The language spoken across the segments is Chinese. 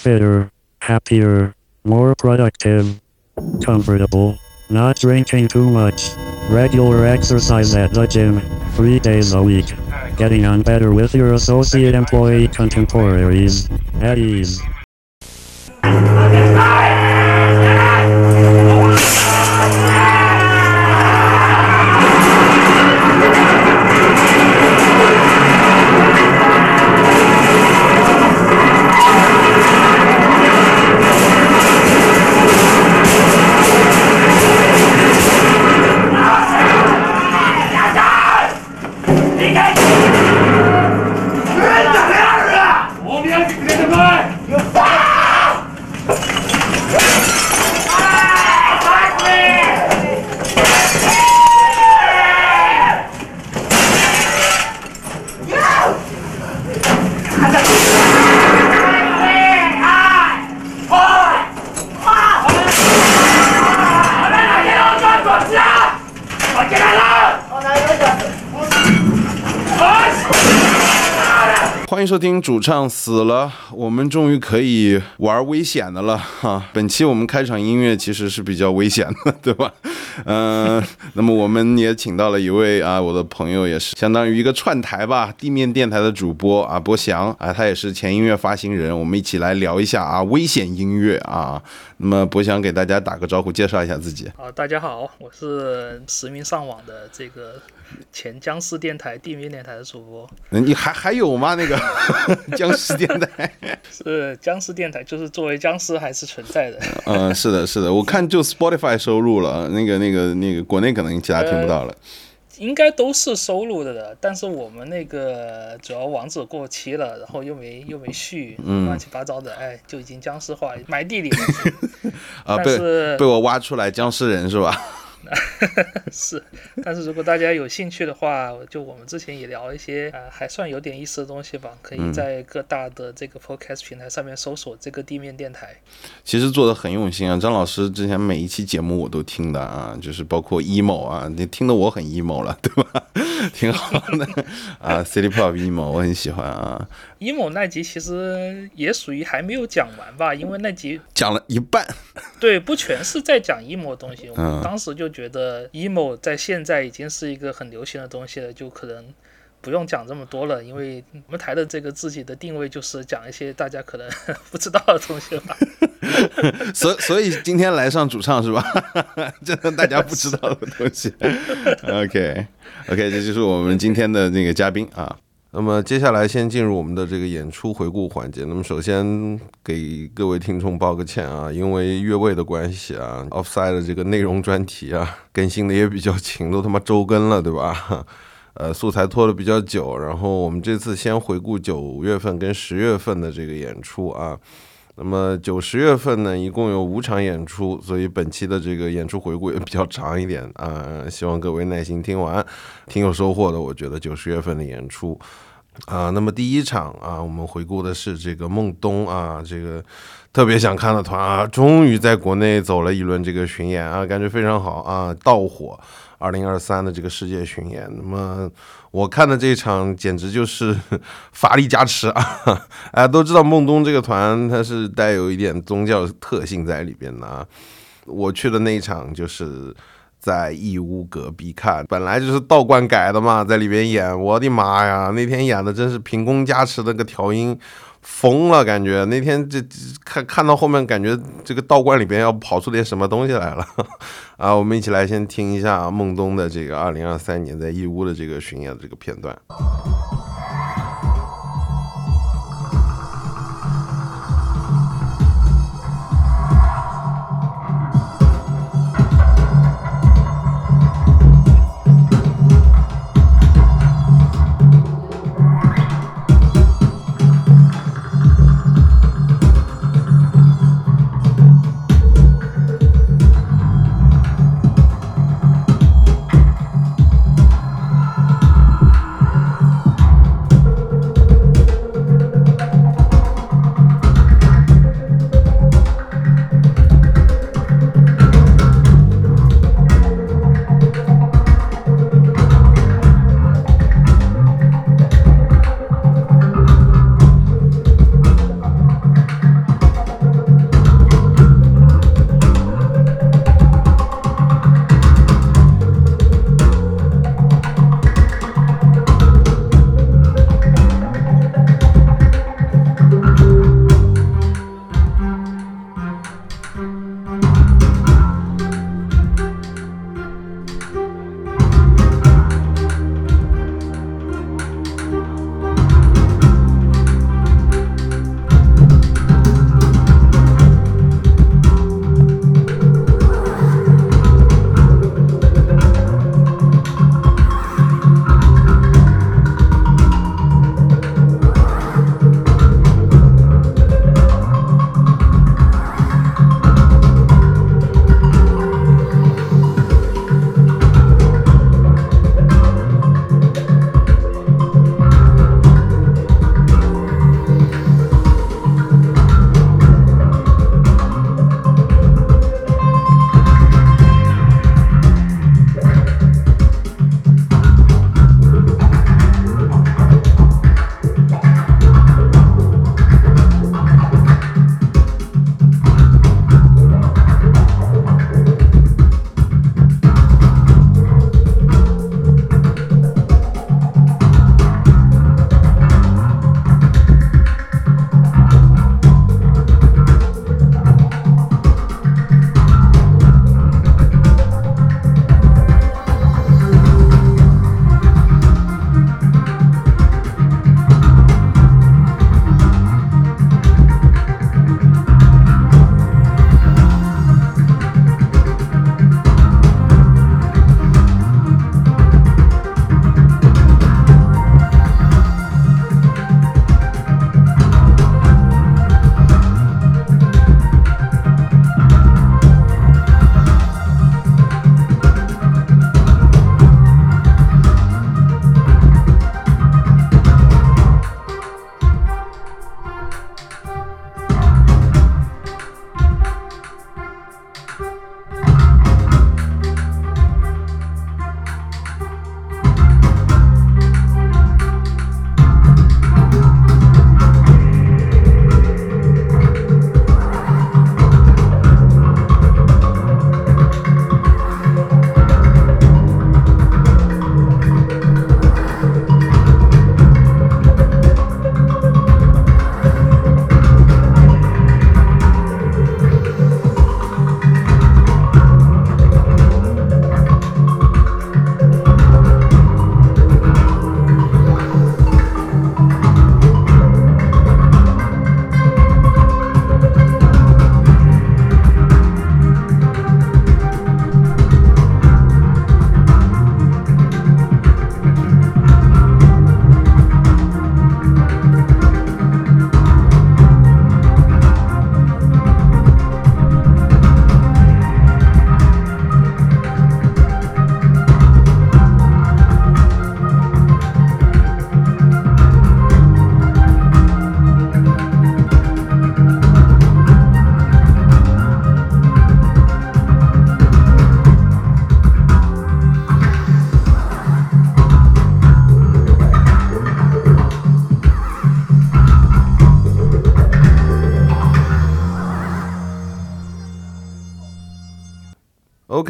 fitter, happier, more productive, comfortable, not drinking too much, regular exercise at the gym, three days a week, getting on better with your associate employee contemporaries, at ease. 主唱死了，我们终于可以玩危险的了哈。本期我们开场音乐其实是比较危险的，对吧？嗯，那么我们也请到了一位啊，我的朋友也是相当于一个串台吧，地面电台的主播啊，博翔啊，他也是前音乐发行人，我们一起来聊一下啊，危险音乐啊。那么博翔给大家打个招呼，介绍一下自己。啊，大家好，我是实名上网的这个前僵尸电台地面电台的主播。你还还有吗？那个僵尸电台是僵尸电台，就是作为僵尸还是存在的。嗯，是的，是的，我看就 Spotify 收入了，那个、那个、那个，国内可能其他听不到了。应该都是收录的的，但是我们那个主要网址过期了，然后又没又没续，乱七八糟的，哎，就已经僵尸化埋地里了。啊，被被我挖出来僵尸人是吧？是，但是如果大家有兴趣的话，就我们之前也聊一些啊，还算有点意思的东西吧，可以在各大的这个 podcast 平台上面搜索这个地面电台。其实做的很用心啊，张老师之前每一期节目我都听的啊，就是包括 emo 啊，你听的我很 emo 了，对吧？挺好的 啊，city pop emo 我很喜欢啊。Emo 那集其实也属于还没有讲完吧，因为那集讲了一半。对，不全是在讲 emo 的东西，我们当时就觉得 emo 在现在已经是一个很流行的东西了，就可能不用讲这么多了，因为我们台的这个自己的定位就是讲一些大家可能 不知道的东西吧。所所以今天来上主唱是吧？真的大家不知道的东西。OK OK，这就是我们今天的那个嘉宾啊。那么接下来先进入我们的这个演出回顾环节。那么首先给各位听众抱个歉啊，因为越位的关系啊，Offside 的这个内容专题啊更新的也比较勤，都他妈周更了，对吧？呃，素材拖得比较久。然后我们这次先回顾九月份跟十月份的这个演出啊。那么九十月份呢，一共有五场演出，所以本期的这个演出回顾也比较长一点啊，希望各位耐心听完，挺有收获的。我觉得九十月份的演出啊，那么第一场啊，我们回顾的是这个孟东啊，这个特别想看的团啊，终于在国内走了一轮这个巡演啊，感觉非常好啊，爆火。二零二三的这个世界巡演，那么我看的这一场简直就是法力加持啊！哎，都知道孟东这个团它是带有一点宗教特性在里边的啊。我去的那一场就是在义乌隔壁看，本来就是道观改的嘛，在里边演，我的妈呀，那天演的真是凭空加持那个调音。疯了，感觉那天这看看到后面，感觉这个道观里边要跑出点什么东西来了 啊！我们一起来先听一下孟东的这个二零二三年在义乌的这个巡演的这个片段。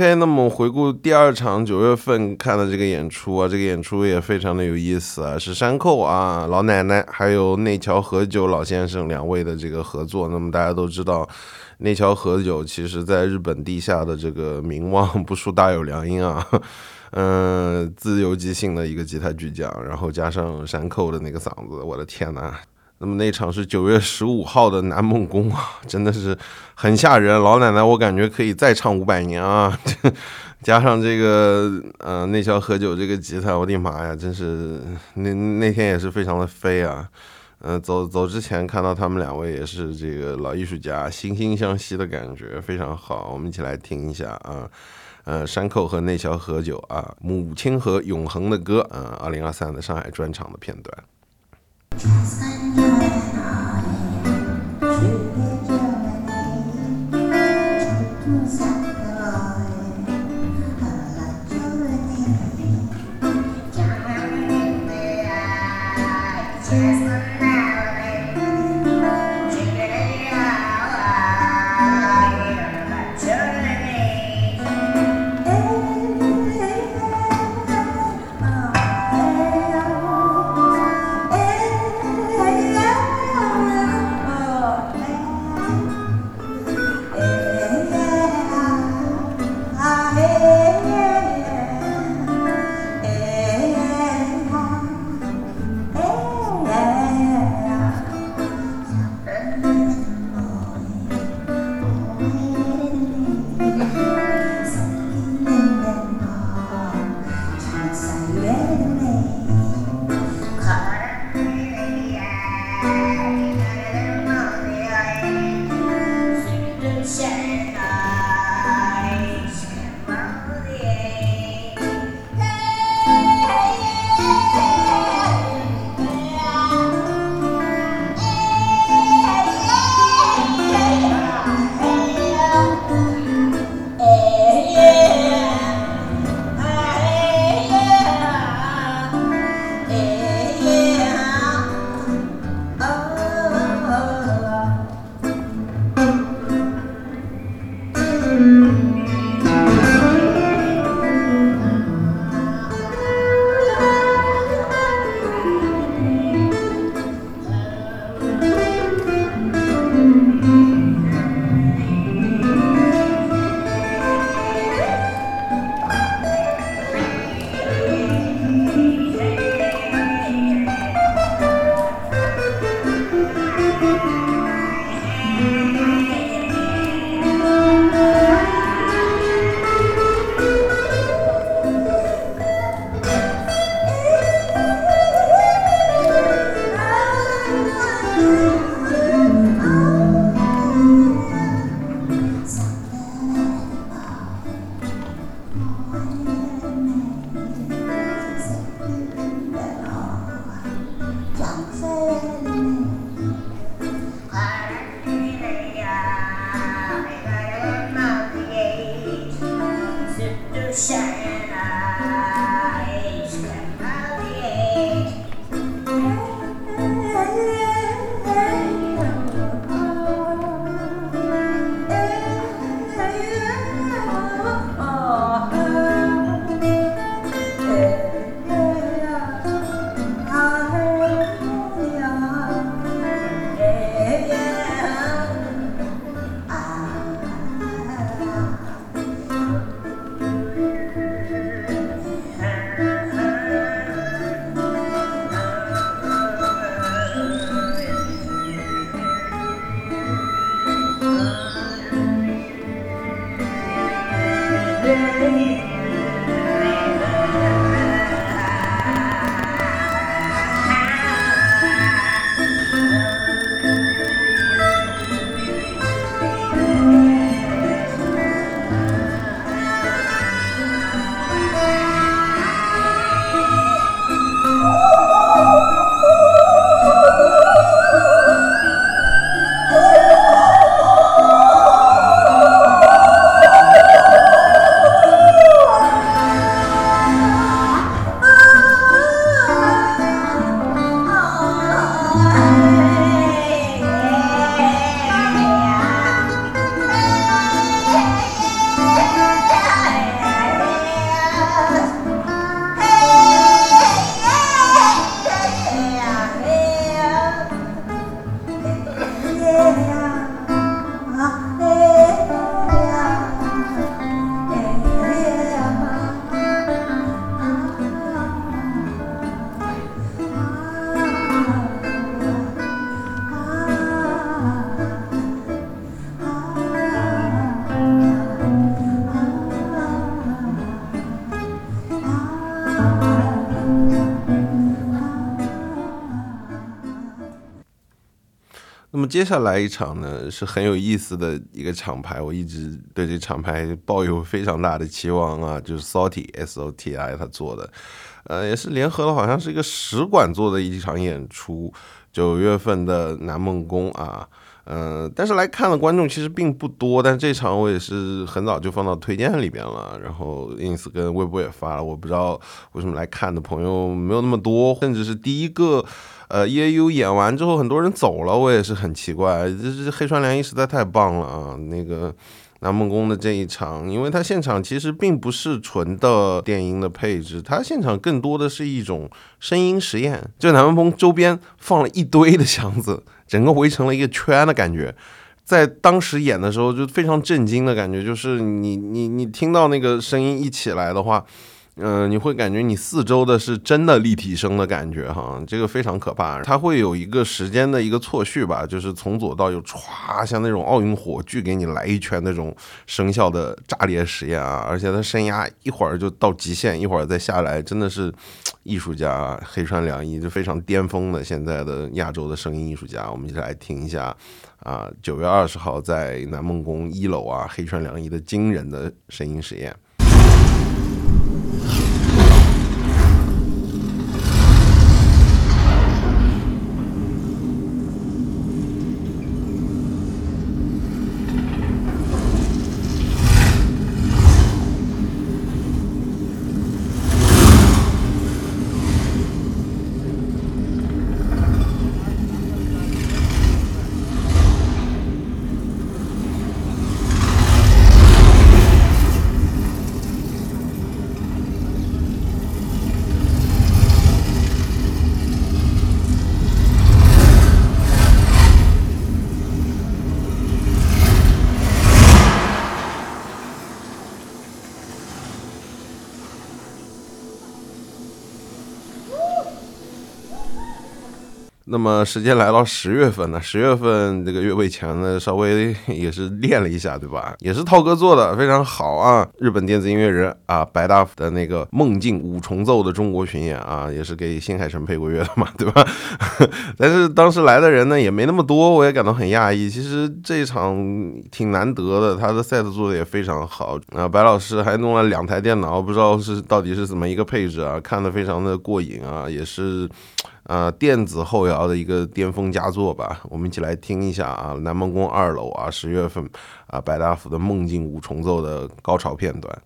OK，那么回顾第二场九月份看的这个演出啊，这个演出也非常的有意思啊，是山寇啊、老奶奶还有内桥和久老先生两位的这个合作。那么大家都知道，内桥和久其实在日本地下的这个名望 不输大有良音啊，嗯，自由即兴的一个吉他巨匠，然后加上山寇的那个嗓子，我的天呐！那么那场是九月十五号的南梦宫啊，真的是很吓人。老奶奶，我感觉可以再唱五百年啊！加上这个呃内桥和酒这个吉他，我的妈呀，真是那那天也是非常的飞啊！嗯，走走之前看到他们两位也是这个老艺术家，惺惺相惜的感觉非常好。我们一起来听一下啊，呃山口和内桥和酒啊，母亲和永恒的歌，呃，二零二三的上海专场的片段。Christ. 接下来一场呢，是很有意思的一个厂牌，我一直对这厂牌抱有非常大的期望啊，就是 Soti S O T I 他做的，呃，也是联合了好像是一个使馆做的一场演出，九月份的南梦宫啊。嗯，但是来看的观众其实并不多，但这场我也是很早就放到推荐里边了，然后 ins 跟微博也发了，我不知道为什么来看的朋友没有那么多，甚至是第一个，呃，EAU 演完之后很多人走了，我也是很奇怪，这这黑川良一实在太棒了啊，那个。南梦宫的这一场，因为它现场其实并不是纯的电音的配置，它现场更多的是一种声音实验。就南梦宫周边放了一堆的箱子，整个围成了一个圈的感觉。在当时演的时候就非常震惊的感觉，就是你你你听到那个声音一起来的话。嗯，你会感觉你四周的是真的立体声的感觉哈，这个非常可怕。它会有一个时间的一个错序吧，就是从左到右歘，像那种奥运火炬给你来一圈那种声效的炸裂实验啊，而且它声压一会儿就到极限，一会儿再下来，真的是艺术家黑川良一就非常巅峰的现在的亚洲的声音艺术家。我们一起来听一下啊，九月二十号在南梦宫一楼啊，黑川良一的惊人的声音实验。那么时间来到十月份呢，十月份这个月位前呢，稍微也是练了一下，对吧？也是涛哥做的，非常好啊！日本电子音乐人啊，白大夫的那个梦境五重奏的中国巡演啊，也是给新海诚配过乐的嘛，对吧？但是当时来的人呢也没那么多，我也感到很讶异。其实这一场挺难得的，他的 set 做的也非常好啊。白老师还弄了两台电脑，不知道是到底是怎么一个配置啊，看的非常的过瘾啊，也是。呃，电子后摇的一个巅峰佳作吧，我们一起来听一下啊，南梦宫二楼啊，十月份啊，白大福的梦境五重奏的高潮片段。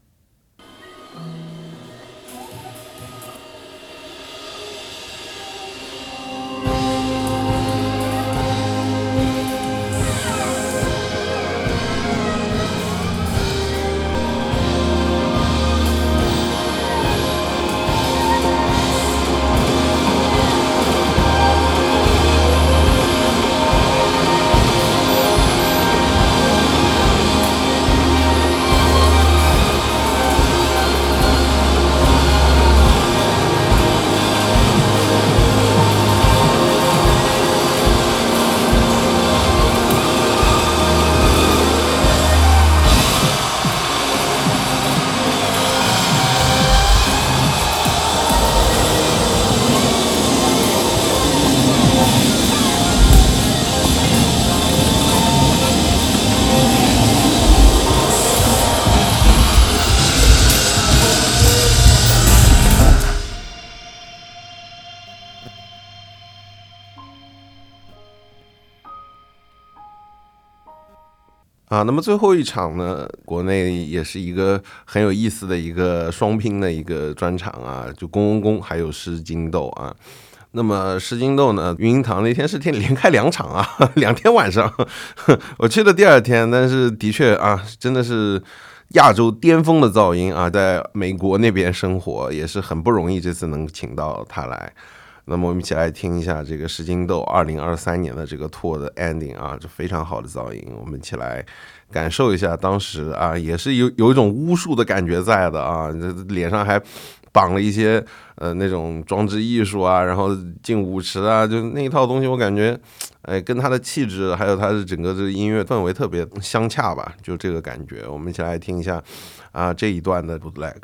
啊，那么最后一场呢，国内也是一个很有意思的一个双拼的一个专场啊，就公公公还有诗金豆啊。那么诗金豆呢，云堂那天是天连开两场啊，两天晚上，我去的第二天，但是的确啊，真的是亚洲巅峰的噪音啊，在美国那边生活也是很不容易，这次能请到他来。那么我们一起来听一下这个石金豆二零二三年的这个 tour 的 ending 啊，这非常好的噪音，我们一起来感受一下当时啊，也是有有一种巫术的感觉在的啊，这脸上还绑了一些呃那种装置艺术啊，然后进舞池啊，就那一套东西，我感觉哎跟他的气质还有他的整个这个音乐氛围特别相洽吧，就这个感觉，我们一起来听一下啊这一段的 bootleg。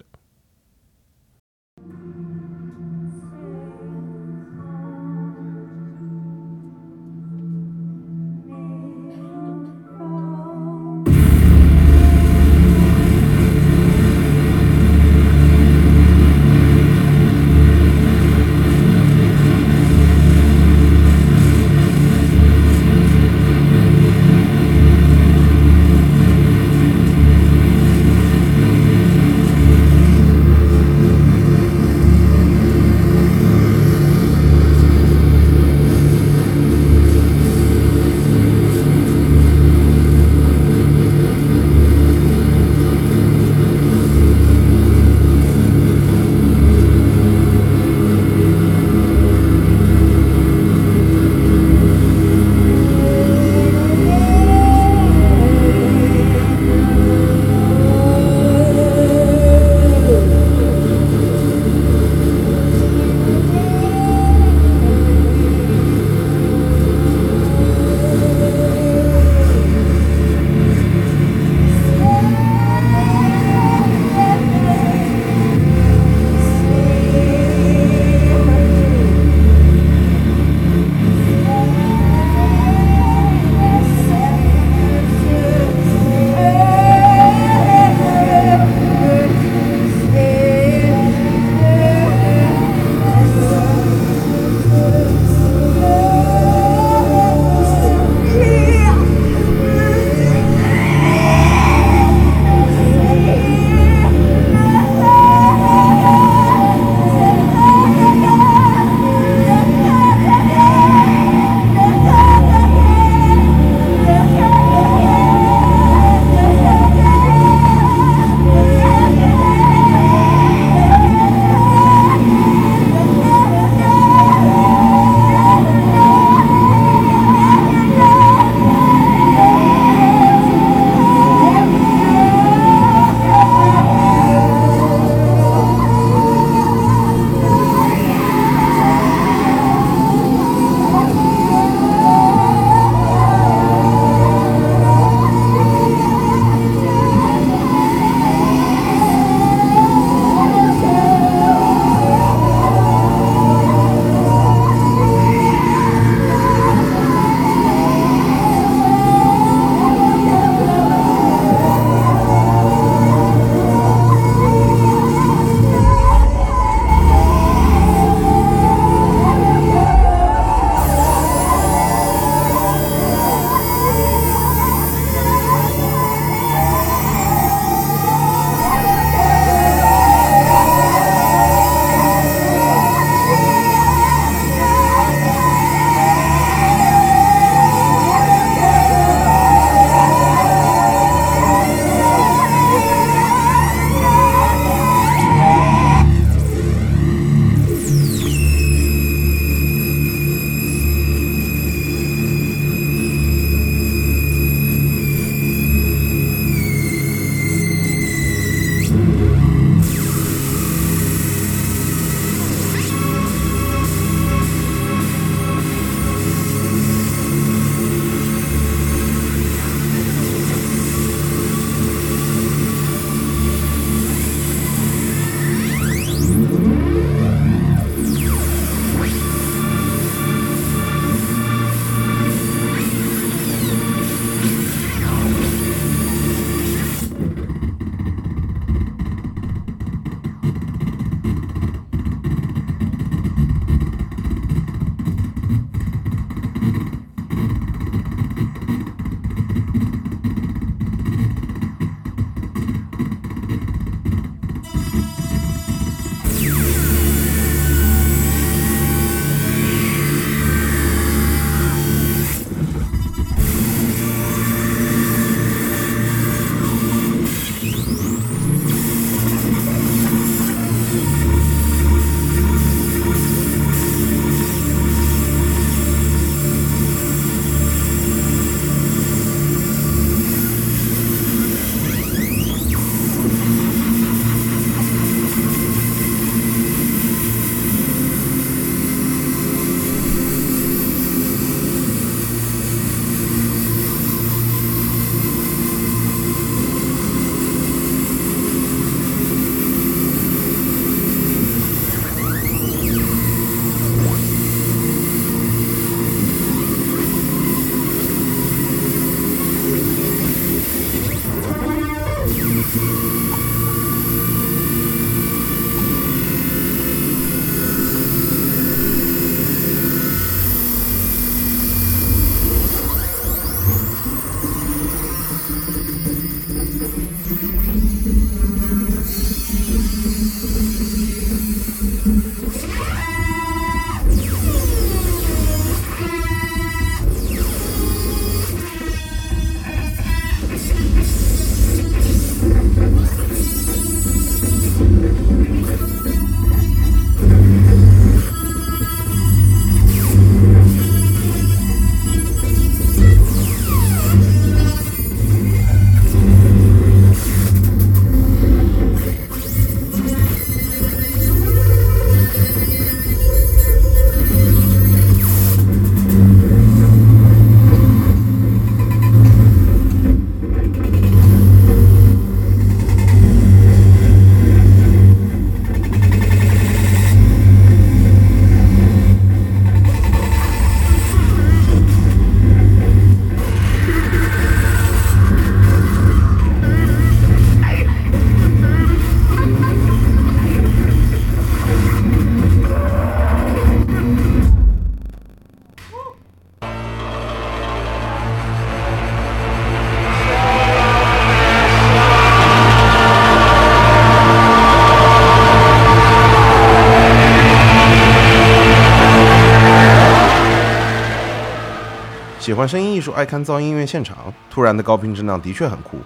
喜欢声音艺术、爱看噪音音乐现场，突然的高频震荡的确很酷。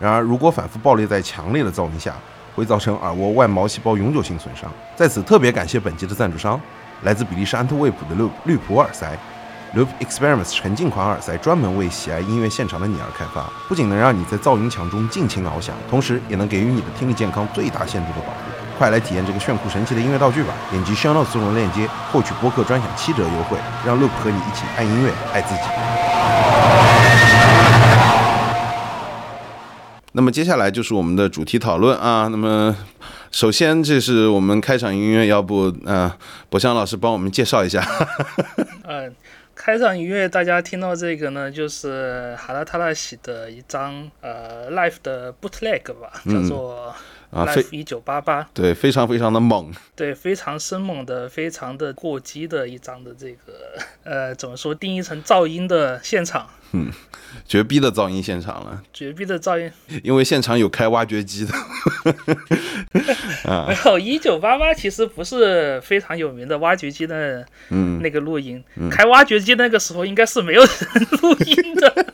然而，如果反复爆裂在强烈的噪音下，会造成耳蜗外毛细胞永久性损伤。在此特别感谢本集的赞助商，来自比利时安特卫普的 Loop 绿普耳塞。Loop Experiments 沉浸款耳塞专门为喜爱音乐现场的你而开发，不仅能让你在噪音墙中尽情翱翔，同时也能给予你的听力健康最大限度的保护。快来体验这个炫酷神奇的音乐道具吧！点击 Show Notes 中的链接，获取播客专享七折优惠，让 Loop 和你一起爱音乐、爱自己。那么接下来就是我们的主题讨论啊。那么首先，这是我们开场音乐，要不呃，博香老师帮我们介绍一下。嗯，开场音乐大家听到这个呢，就是哈拉塔拉西的一张呃 Life 的 Bootleg 吧，叫做。啊，非一九八八，对，非常非常的猛，对，非常生猛的，非常的过激的一张的这个，呃，怎么说，定义成噪音的现场，嗯，绝逼的噪音现场了，绝逼的噪音，因为现场有开挖掘机的，啊，没有，一九八八其实不是非常有名的挖掘机的，嗯，那个录音，开挖掘机那个时候应该是没有人录音的，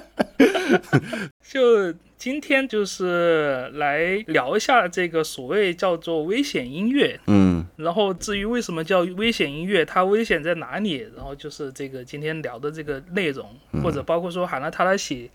就。今天就是来聊一下这个所谓叫做危险音乐，嗯，然后至于为什么叫危险音乐，它危险在哪里，然后就是这个今天聊的这个内容，或者包括说海纳塔拉西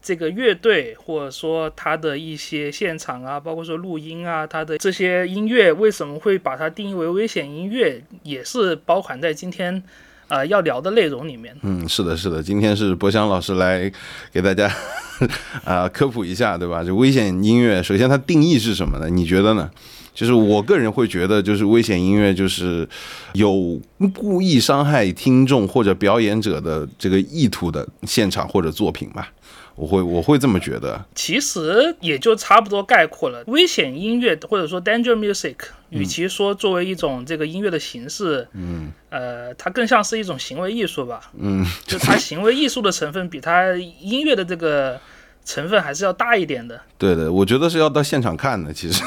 这个乐队，或者说它的一些现场啊，包括说录音啊，它的这些音乐为什么会把它定义为危险音乐，也是包含在今天。呃，要聊的内容里面，嗯，是的，是的，今天是博翔老师来给大家 啊科普一下，对吧？就危险音乐，首先它定义是什么呢？你觉得呢？就是我个人会觉得，就是危险音乐就是有故意伤害听众或者表演者的这个意图的现场或者作品吧。我会我会这么觉得，其实也就差不多概括了。危险音乐或者说 danger music，与其说作为一种这个音乐的形式，嗯，呃，它更像是一种行为艺术吧，嗯，就它行为艺术的成分比它音乐的这个成分还是要大一点的。对的，我觉得是要到现场看的，其实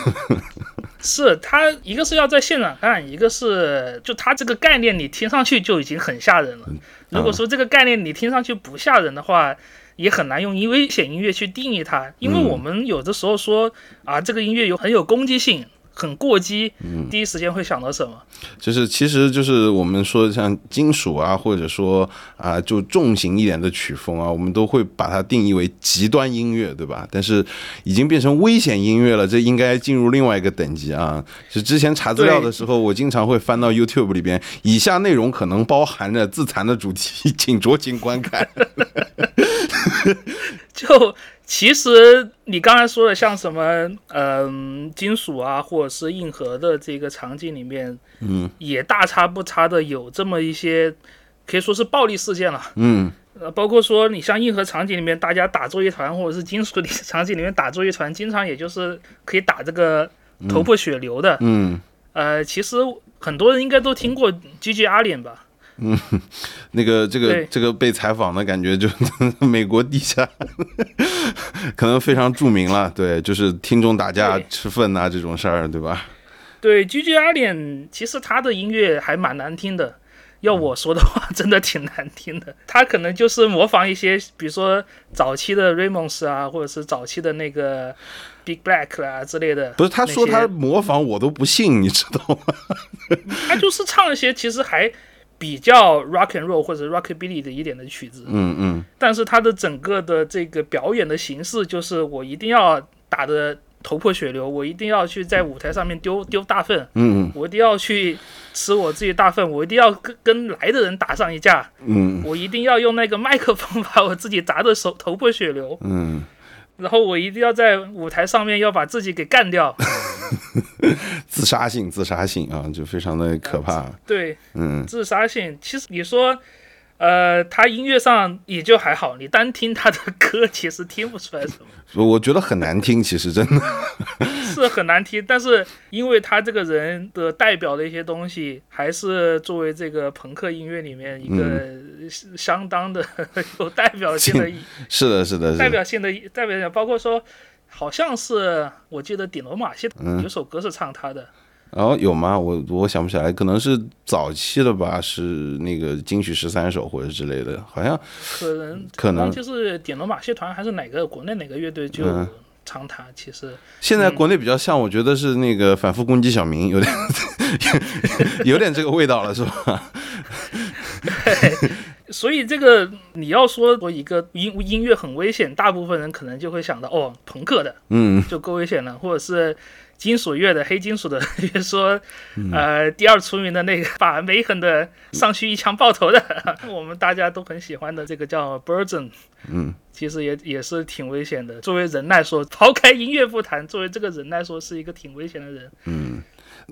是它一个是要在现场看，一个是就它这个概念你听上去就已经很吓人了。如果说这个概念你听上去不吓人的话。也很难用危险音乐去定义它，因为我们有的时候说啊，这个音乐有很有攻击性。很过激，第一时间会想到什么？就是，其实就是我们说像金属啊，或者说啊，就重型一点的曲风啊，我们都会把它定义为极端音乐，对吧？但是已经变成危险音乐了，这应该进入另外一个等级啊。是之前查资料的时候，我经常会翻到 YouTube 里边，以下内容可能包含着自残的主题，请酌情观看。就。其实你刚才说的像什么，嗯，金属啊，或者是硬核的这个场景里面，嗯，也大差不差的有这么一些，可以说是暴力事件了，嗯，呃，包括说你像硬核场景里面大家打作业团，或者是金属里场景里面打作业团，经常也就是可以打这个头破血流的。嗯。呃，其实很多人应该都听过 GG 阿脸吧？嗯，那个这个这个被采访的感觉就 美国地下，可能非常著名了。对，就是听众打架吃粪呐、这种事儿，对吧？对，GG 阿脸其实他的音乐还蛮难听的。要我说的话，真的挺难听的。他可能就是模仿一些，比如说早期的 Ramones 啊，或者是早期的那个 Big Black 啊之类的。不是，他说他模仿我都不信，你知道吗？他就是唱一些其实还比较 rock and roll 或者 rockabilly 的一点的曲子，嗯嗯。但是他的整个的这个表演的形式就是我一定要打的头破血流，我一定要去在舞台上面丢丢大粪，嗯我一定要去吃我自己大粪，我一定要跟跟来的人打上一架，嗯。我一定要用那个麦克风把我自己砸的手头破血流，嗯，然后我一定要在舞台上面要把自己给干掉。自杀性，自杀性啊，就非常的可怕。对，嗯自杀性，其实你说，呃，他音乐上也就还好，你单听他的 歌，其实听不出来什么，我觉得很难听，其实真的。是很难听。但是因为他这个人的代表的一些东西，还是作为这个朋克音乐里面一个相当的有代表性的一是的，是的，是的。代表性的代表性，包括说。好像是我记得顶罗马戏嗯有首歌是唱他的，哦，有吗？我我想不起来，可能是早期的吧，是那个金曲十三首或者之类的，好像可能可能就是点罗马戏团还是哪个国内哪个乐队就嗯唱他。其实现在国内比较像，我觉得是那个反复攻击小明，有点 有点这个味道了，是吧？所以这个你要说说一个音音乐很危险，大部分人可能就会想到哦，朋克的嗯就够危险了，或者是金属乐的黑金属的，比 如说嗯呃第二出名的那个把梅肯的上去一枪爆头的，我们大家都很喜欢的这个叫 Burden，嗯，其实也也是挺危险的。作为人来说，抛开音乐不谈，作为这个人来说是一个挺危险的人。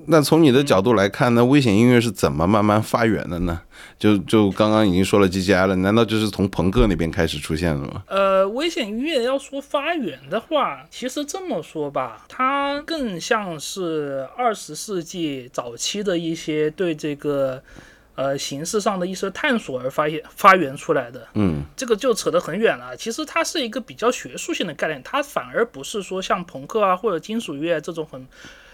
那从你的角度来看那，危险音乐是怎么慢慢发源的呢？就就刚刚已经说了 G G I 了，难道就是从朋克那边开始出现的吗？呃，危险音乐要说发源的话，其实这么说吧，它更像是二十世纪早期的一些对这个呃形式上的一些探索而发现发源出来的。嗯这个就扯得很远了。其实它是一个比较学术性的概念，它反而不是说像朋克啊或者金属乐这种很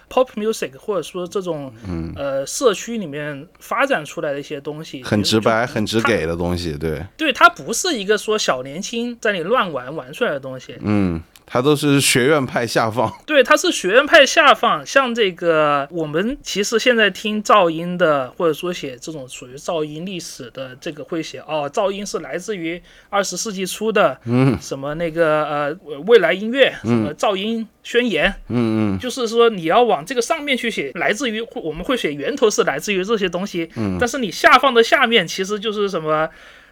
pop music，或者说这种、呃社区里面发展出来的一些东西，嗯很直白、很直给的东西，对，对，它不是一个说小年轻在里乱玩玩出来的东西。嗯，它都是学院派下放，对，它是学院派下放，像这个我们其实现在听噪音的，或者说写这种属于噪音历史的，这个会写哦，噪音是来自于二十世纪初的，嗯，什么那个呃未来音乐，什么噪音宣言，嗯嗯。就是说你要往这个上面去写，来自于我们会写源头是来自于这些东西，嗯，但是你下放的下面其实就是什么。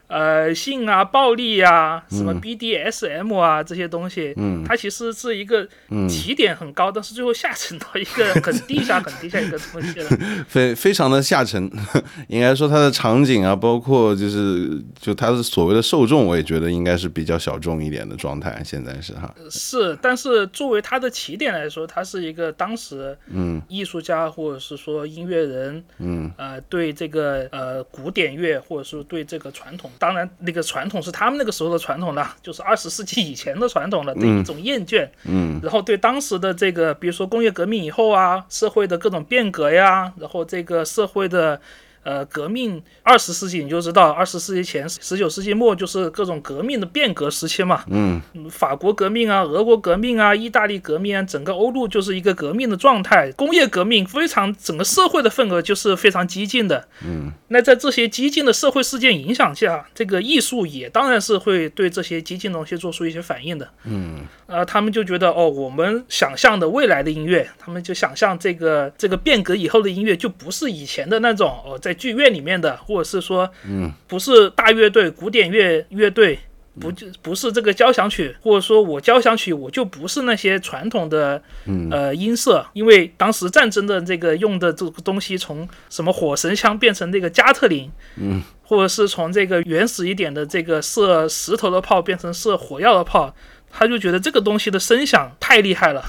呃，性啊、暴力啊、什么 BDSM 啊、这些东西，嗯。它其实是一个起点很高，但是最后下沉到一个 很地下、很地下一个东西了。非非常的下沉，应该说它的场景啊，包括就是就它的所谓的受众，我也觉得应该是比较小众一点的状态，现在是哈，是，但是作为它的起点来说，它是一个当时嗯。艺术家或者是说音乐人，嗯。呃，对这个呃古典乐或者是对这个传统，当然那个传统是他们那个时候的传统了，就是二十世纪以前的传统了的一种厌倦，嗯然后对当时的这个，比如说工业革命以后啊，社会的各种变革呀，然后这个社会的。呃，革命二十世纪你就知道，二十世纪前、十九世纪末就是各种革命的变革时期嘛。嗯嗯法国革命啊，俄国革命啊，意大利革命啊，整个欧陆就是一个革命的状态。工业革命非常，整个社会的份额就是非常激进的。嗯，那在这些激进的社会事件影响下，这个艺术也当然是会对这些激进的东西做出一些反应的。嗯呃，他们就觉得哦，我们想象的未来的音乐，他们就想象这个这个变革以后的音乐，就不是以前的那种哦，在剧院里面的，或者是说，嗯，不是大乐队、古典乐乐队不就不是这个交响曲，或者说我交响曲我就不是那些传统的呃音色，因为当时战争的这个用的这个东西从什么火神枪变成那个加特林，嗯，或者是从这个原始一点的这个射石头的炮变成射火药的炮，他就觉得这个东西的声响太厉害了。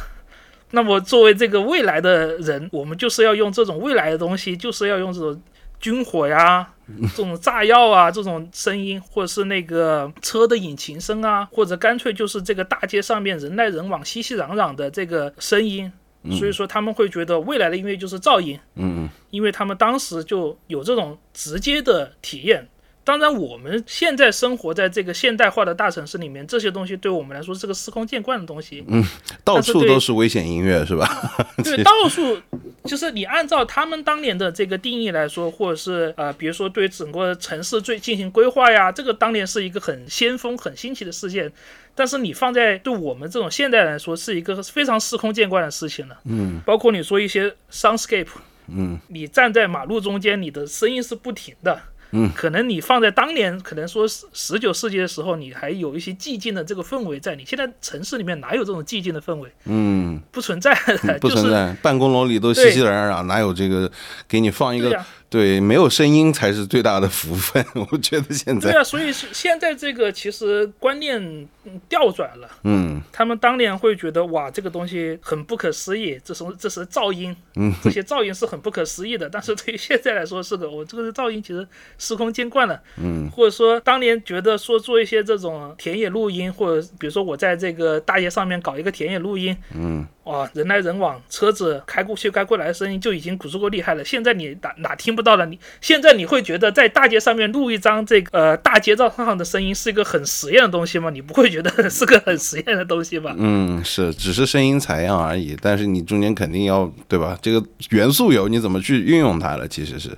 那么作为这个未来的人，我们就是要用这种未来的东西，就是要用这种军火呀。这种炸药啊，这种声音，或者是那个车的引擎声啊，或者干脆就是这个大街上面人来人往、熙熙攘攘的这个声音，所以说他们会觉得未来的音乐就是噪音，嗯，因为他们当时就有这种直接的体验。当然，我们现在生活在这个现代化的大城市里面，这些东西对我们来说是个司空见惯的东西。嗯，到处都是危险音乐，是吧？对，到处就是你按照他们当年的这个定义来说，或者是呃，比如说对整个城市最进行规划呀，这个当年是一个很先锋、很新奇的事件。但是你放在对我们这种现代来说，是一个非常司空见惯的事情了。嗯，包括你说一些 soundscape，嗯，你站在马路中间，你的声音是不停的。嗯，可能你放在当年，可能说十十九世纪的时候，你还有一些寂静的这个氛围在。你现在城市里面哪有这种寂静的氛围？嗯，不存在的，不存在。办公楼里都熙熙攘攘，哪有这个给你放一个？对，没有声音才是最大的福分。我觉得现在对啊，所以现在这个其实观念调转了。嗯，他们当年会觉得哇，这个东西很不可思议，这是这是噪音，嗯，这些噪音是很不可思议的。但是对于现在来说，是个我这个噪音其实司空见惯了。嗯，或者说当年觉得说做一些这种田野录音，或者比如说我在这个大街上面搞一个田野录音，嗯。哇，人来人往，车子开过去开过来的声音就已经足够厉害了。现在你哪哪听不到了？你现在你会觉得在大街上面录一张这个呃大街道上的声音是一个很实验的东西吗？你不会觉得 是个很实验的东西吧？嗯，是，只是声音采样而已。但是你中间肯定要对吧？这个元素有，你怎么去运用它了？其实是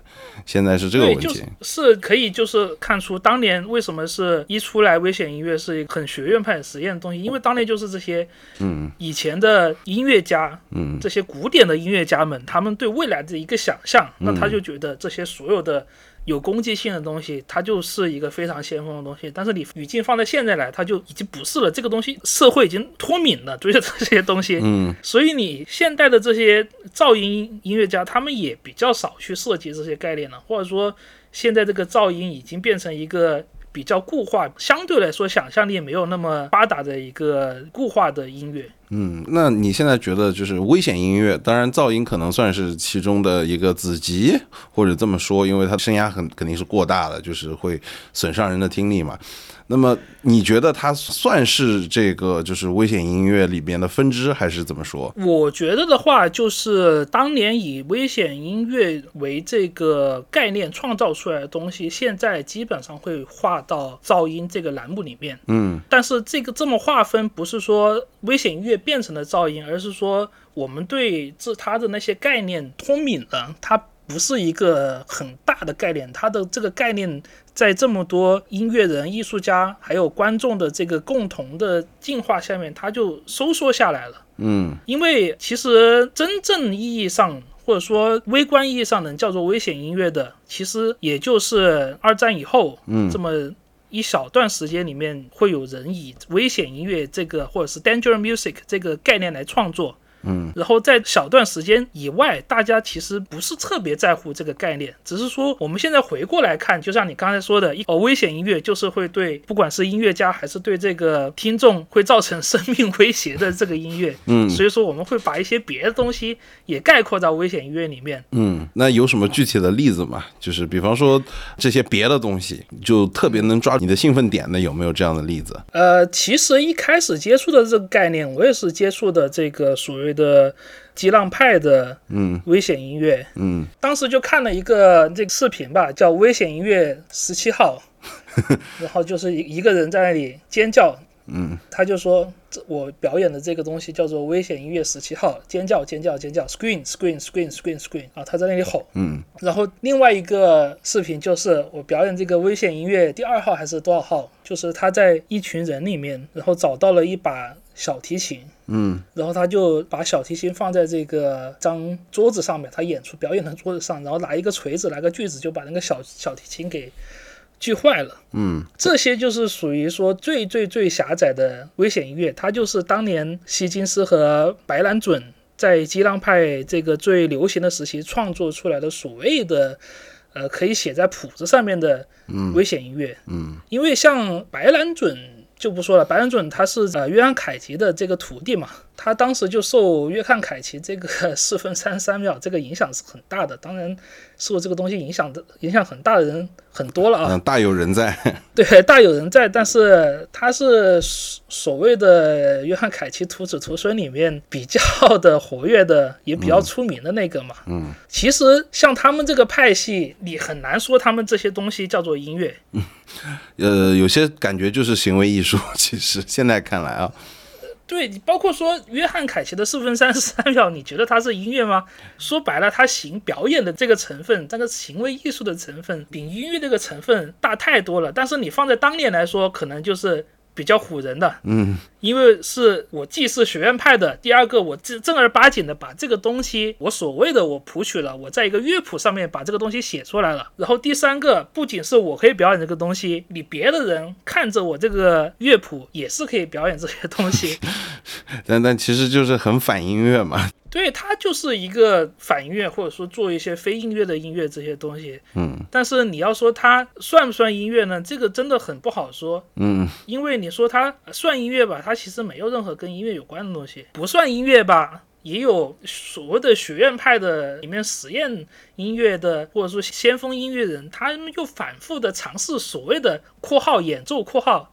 现在是这个问题。是可以就是看出当年为什么是一出来危险音乐是一个很学院派实验的东西，因为当年就是这些嗯以前的。音乐家，嗯，这些古典的音乐家们，他们对未来的一个想象，那他就觉得这些所有的有攻击性的东西，它就是一个非常先锋的东西。但是你语境放在现在来，它就已经不是了。这个东西社会已经脱敏了，对着这些东西，嗯，所以你现代的这些噪音音乐家，他们也比较少去涉及这些概念了，或者说现在这个噪音已经变成一个。比较固化，相对来说想象力没有那么发达的一个固化的音乐。嗯，那你现在觉得就是危险音乐，当然噪音可能算是其中的一个子集，或者这么说，因为它声压很肯定是过大的，就是会损伤人的听力嘛。那么你觉得它算是这个就是危险音乐里边的分支，还是怎么说？我觉得的话，就是当年以危险音乐为这个概念创造出来的东西，现在基本上会划到噪音这个栏目里面。嗯，但是这个这么划分，不是说危险音乐变成了噪音，而是说我们对这它的那些概念脱敏了，它不是一个很大的概念，它的这个概念。在这么多音乐人、艺术家还有观众的这个共同的进化下面，它就收缩下来了。嗯，因为其实真正意义上或者说微观意义上能叫做危险音乐的，其实也就是二战以后，嗯，这么一小段时间里面，会有人以危险音乐这个或者是 danger music 这个概念来创作。嗯，然后在小段时间以外，大家其实不是特别在乎这个概念，只是说我们现在回过来看，就像你刚才说的，哦，危险音乐就是会对不管是音乐家还是对这个听众会造成生命威胁的这个音乐，嗯，所以说我们会把一些别的东西也概括到危险音乐里面。嗯，那有什么具体的例子吗？就是比方说这些别的东西，就特别能抓你的兴奋点的，有没有这样的例子？呃，其实一开始接触的这个概念，我也是接触的这个所谓。的激浪派的嗯危险音乐嗯，当时就看了一个这个视频吧，叫《危险音乐十七号》，然后就是一一个人在那里尖叫，嗯，他就说我表演的这个东西叫做危险音乐十七号，尖叫尖叫尖叫，scream scream scream scream scream 啊，他在那里吼，嗯，然后另外一个视频就是我表演这个危险音乐第二号还是多少号，就是他在一群人里面，然后找到了一把小提琴。嗯，然后他就把小提琴放在这个张桌子上面，他演出表演的桌子上，然后拿一个锤子，拿个锯子，就把那个小小提琴给锯坏了。嗯，这些就是属于说最最最狭窄的危险音乐，它就是当年希金斯和白兰准在激浪派这个最流行的时期创作出来的所谓的，呃，可以写在谱子上面的危险音乐。嗯，因为像白兰准就不说了，白兰准他是呃约翰凯奇的这个徒弟嘛。他当时就受约翰凯奇这个 四分三十三秒这个影响是很大的，当然受这个东西影响的影响很大的人很多了啊，嗯，大有人在，对，大有人在，但是他是所谓的约翰凯奇徒子徒孙里面比较的活跃的，也比较出名的那个嘛。嗯，其实像他们这个派系，你很难说他们这些东西叫做音乐。嗯呃，有些感觉就是行为艺术，其实现在看来啊。对，包括说约翰凯奇的四分三十三秒，你觉得他是音乐吗？说白了，他行表演的这个成分，这个行为艺术的成分比音乐这个成分大太多了。但是你放在当年来说，可能就是。比较唬人的，嗯，因为是我既是学院派的，第二个我正正儿八经的把这个东西，我所谓的我谱曲了，我在一个乐谱上面把这个东西写出来了。然后第三个，不仅是我可以表演这个东西，你别的人看着我这个乐谱也是可以表演这些东西。但但其实就是很反音乐嘛。对，它就是一个反音乐，或者说做一些非音乐的音乐这些东西。嗯，但是你要说它算不算音乐呢？这个真的很不好说。嗯，因为你说它算音乐吧，它其实没有任何跟音乐有关的东西；不算音乐吧。也有所谓的学院派的里面实验音乐的，或者说先锋音乐人，他们又反复的尝试所谓的（括号演奏括号）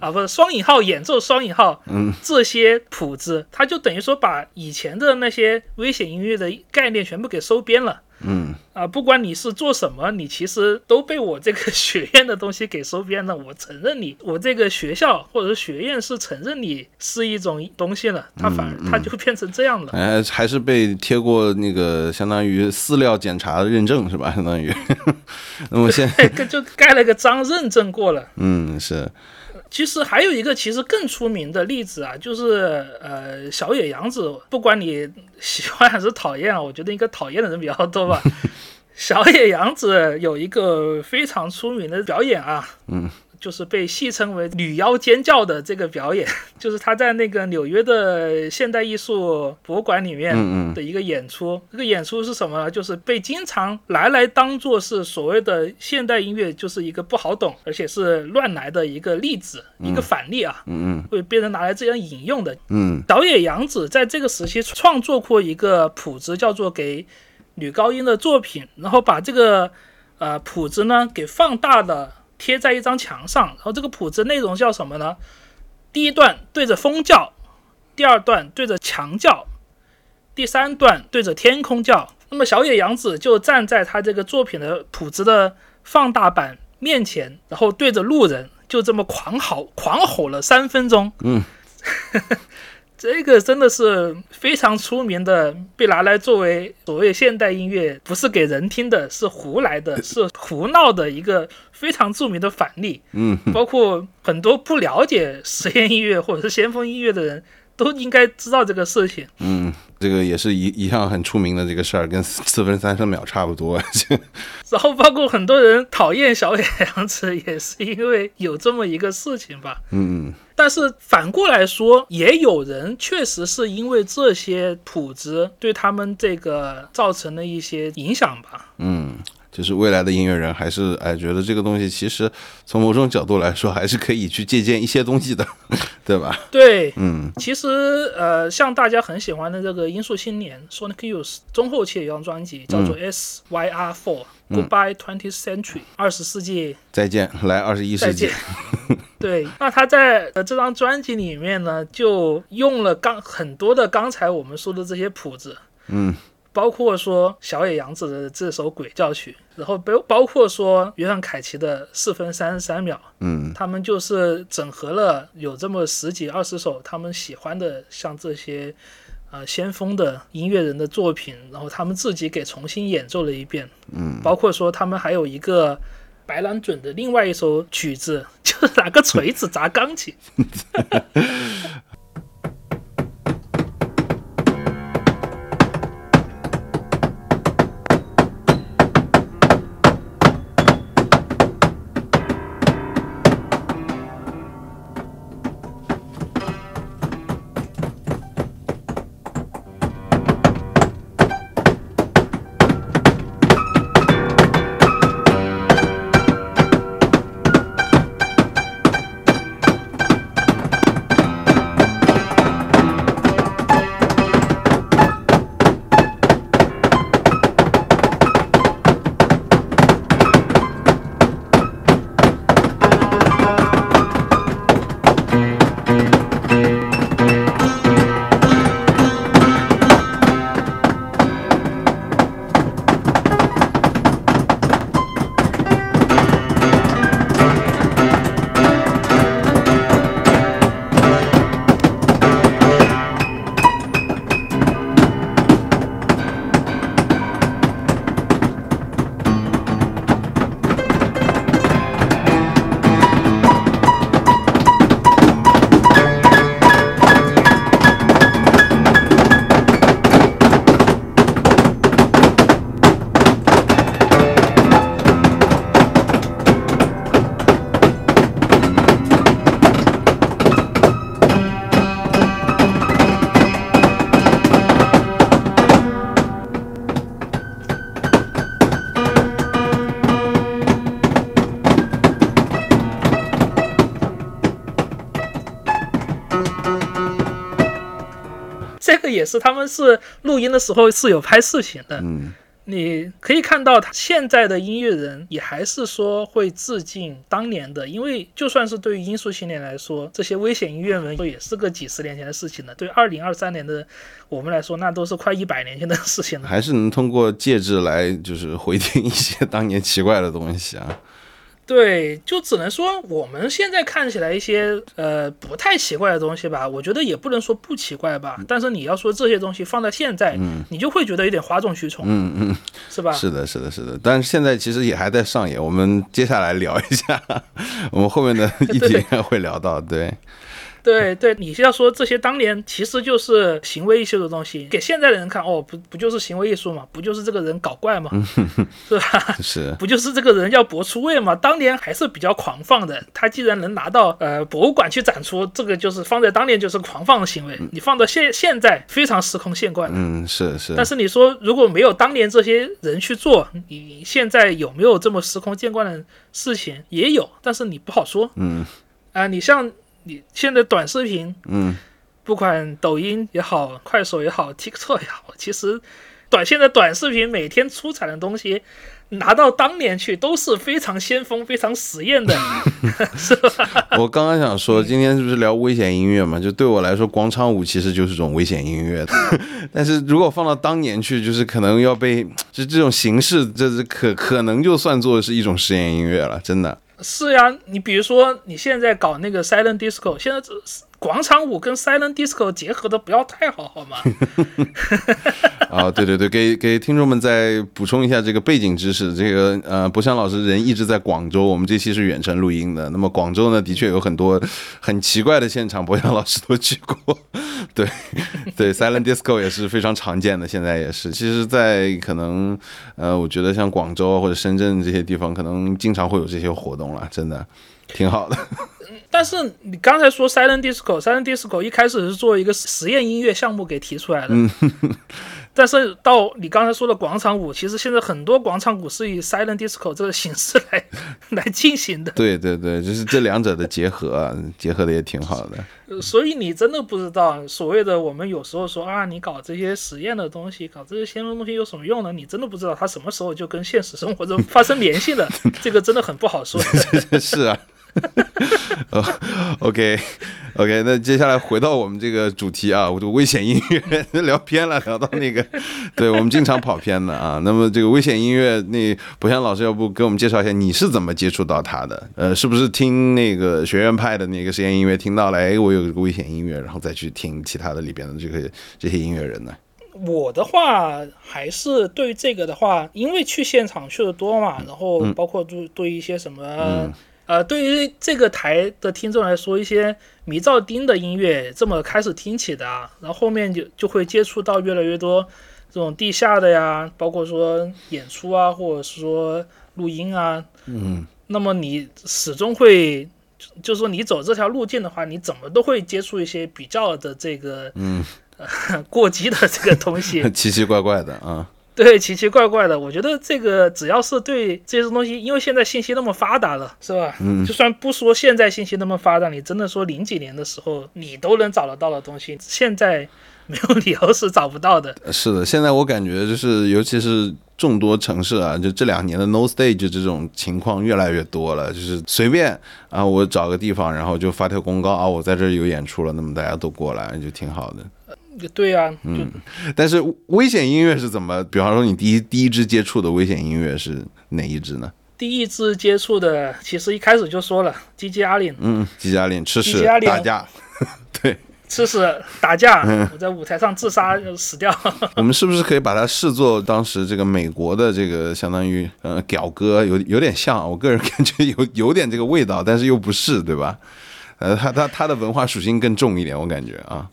啊，不是双引号演奏双引号，这些谱子，他就等于说把以前的那些危险音乐的概念全部给收编了。嗯啊，不管你是做什么，你其实都被我这个学院的东西给收编了。我承认你，我这个学校或者是学院是承认你是一种东西了，它反而它就变成这样了。哎，还是被贴过那个相当于饲料检查的认证是吧？相当于，那么现在就盖了个章，认证过了。嗯，是。其实还有一个其实更出名的例子啊，就是呃小野洋子，不管你喜欢还是讨厌啊，我觉得应该讨厌的人比较多吧。小野洋子有一个非常出名的表演啊，嗯。就是被戏称为“女妖尖叫”的这个表演，就是他在那个纽约的现代艺术博物馆里面的一个演出。这个演出是什么呢？就是被经常拿来当做是所谓的现代音乐，就是一个不好懂，而且是乱来的一个例子，一个反例啊。嗯嗯，会被人拿来这样引用的。嗯，导演杨子在这个时期创作过一个谱子，叫做给女高音的作品，然后把这个呃谱子呢给放大了。贴在一张墙上，然后这个谱子内容叫什么呢？第一段对着风叫，第二段对着墙叫，第三段对着天空叫。那么小野洋子就站在他这个作品的谱子的放大版面前，然后对着路人就这么狂吼狂吼了三分钟。嗯。这个真的是非常出名的，被拿来作为所谓现代音乐，不是给人听的，是胡来的，是胡闹的一个非常著名的反例。嗯，包括很多不了解实验音乐或者是先锋音乐的人。都应该知道这个事情。嗯，这个也是一一项很出名的这个事儿，跟四分三十秒差不多。然后包括很多人讨厌小野洋子，也是因为有这么一个事情吧。嗯嗯。但是反过来说，也有人确实是因为这些谱子对他们这个造成了一些影响吧。嗯。就是未来的音乐人还是哎觉得这个东西其实从某种角度来说还是可以去借鉴一些东西的，对吧？对，嗯，其实呃像大家很喜欢的这个音速青年 Sonic Youth 中后期的一张专辑叫做 S Y R Four Goodbye Twentieth Century 二十世纪再见来二十一世纪。对，那他在呃这张专辑里面呢就用了刚很多的刚才我们说的这些谱子，嗯。包括说小野洋子的这首鬼叫曲，然后包包括说约翰凯奇的四分三十三秒，嗯，他们就是整合了有这么十几二十首他们喜欢的像这些，呃先锋的音乐人的作品，然后他们自己给重新演奏了一遍，嗯，包括说他们还有一个白兰准的另外一首曲子，就是拿个锤子砸钢琴。也是，他们是录音的时候是有拍视频的。嗯你可以看到，他现在的音乐人也还是说会致敬当年的，因为就算是对于音速青年来说，这些危险音乐们也是个几十年前的事情了。对二零二三年的我们来说，那都是快一百年前的事情了。还是能通过介质来就是回听一些当年奇怪的东西啊。对，就只能说我们现在看起来一些呃不太奇怪的东西吧，我觉得也不能说不奇怪吧。但是你要说这些东西放在现在，你就会觉得有点哗众取宠，嗯嗯，是吧？是的，是的，是的。但是现在其实也还在上演，我们接下来聊一下，我们后面的一集应该会聊到，对。对对对，你要说这些当年其实就是行为艺术的东西，给现在的人看，哦，不不就是行为艺术嘛？不就是这个人搞怪嘛？是吧？是，不就是这个人要博出位嘛？当年还是比较狂放的，他既然能拿到呃博物馆去展出，这个就是放在当年就是狂放的行为。你放到现现在非常司空见惯。嗯，是是。但是你说如果没有当年这些人去做，你现在有没有这么司空见惯的事情？也有，但是你不好说。嗯。啊，你像。你现在短视频，嗯，不管抖音也好，快手也好，TikTok 也好，其实短现在短视频每天出产的东西，拿到当年去都是非常先锋、非常实验的，是吧？我刚刚想说，今天是不是聊危险音乐嘛？就对我来说，广场舞其实就是种危险音乐。但是如果放到当年去，就是可能要被就这种形式，这是可可能就算作是一种实验音乐了，真的。是呀，你比如说你现在搞那个 silent disco，现在这广场舞跟 silent disco 结合的不要太好，好吗？啊，对对对，给给听众们再补充一下这个背景知识。这个呃，博翔老师人一直在广州，我们这期是远程录音的。那么广州呢，的确有很多很奇怪的现场，博翔老师都去过。对对，silent disco 也是非常常见的，现在也是。其实，在可能呃，我觉得像广州或者深圳这些地方，可能经常会有这些活动了，真的挺好的。但是你刚才说 silent disco，silent disco 一开始是做一个实验音乐项目给提出来的。但是到你刚才说的广场舞，其实现在很多广场舞是以 silent disco 这个形式来 来进行的。对对对，就是这两者的结合，结合的也挺好的。所以你真的不知道，所谓的我们有时候说啊，你搞这些实验的东西，搞这些先锋东西有什么用呢？你真的不知道它什么时候就跟现实生活中发生联系了。这个真的很不好说。是啊。OK，OK，那接下来回到我们这个主题啊，我就危险音乐聊偏了，聊到那个，对我们经常跑偏的啊。那么这个危险音乐，那博翔老师要不给我们介绍一下你是怎么接触到他的？呃，是不是听那个学院派的那个实验音乐听到了？哎，我有一个危险音乐，然后再去听其他的里边的这个这些音乐人呢？我的话还是对于这个的话，因为去现场去的多嘛，然后包括对对一些什么。呃，对于这个台的听众来说，一些迷噪丁的音乐这么开始听起的啊，然后后面就就会接触到越来越多这种地下的呀，包括说演出啊，或者是说录音啊，嗯，那么你始终会，就是说你走这条路径的话，你怎么都会接触一些比较的这个，嗯，过激的这个东西，奇奇怪怪的啊。对，奇奇怪怪的。我觉得这个只要是对这些东西，因为现在信息那么发达了，是吧？嗯。就算不说现在信息那么发达，你真的说零几年的时候你都能找得到的东西，现在没有理由是找不到的。是的，现在我感觉就是，尤其是众多城市啊，就这两年的 no stage 这种情况越来越多了。就是随便啊，我找个地方，然后就发条公告啊，我在这儿有演出了，那么大家都过来，就挺好的。对呀，嗯，但是危险音乐是怎么？比方说，你第一第一支接触的危险音乐是哪一支呢？第一支接触的，其实一开始就说了，吉吉阿林，嗯，吉吉阿林吃屎打架，对，吃屎打架，我在舞台上自杀死掉。我们是不是可以把它视作当时这个美国的这个相当于呃屌哥，有有点像，我个人感觉有有点这个味道，但是又不是，对吧？呃，他他他的文化属性更重一点，我感觉啊。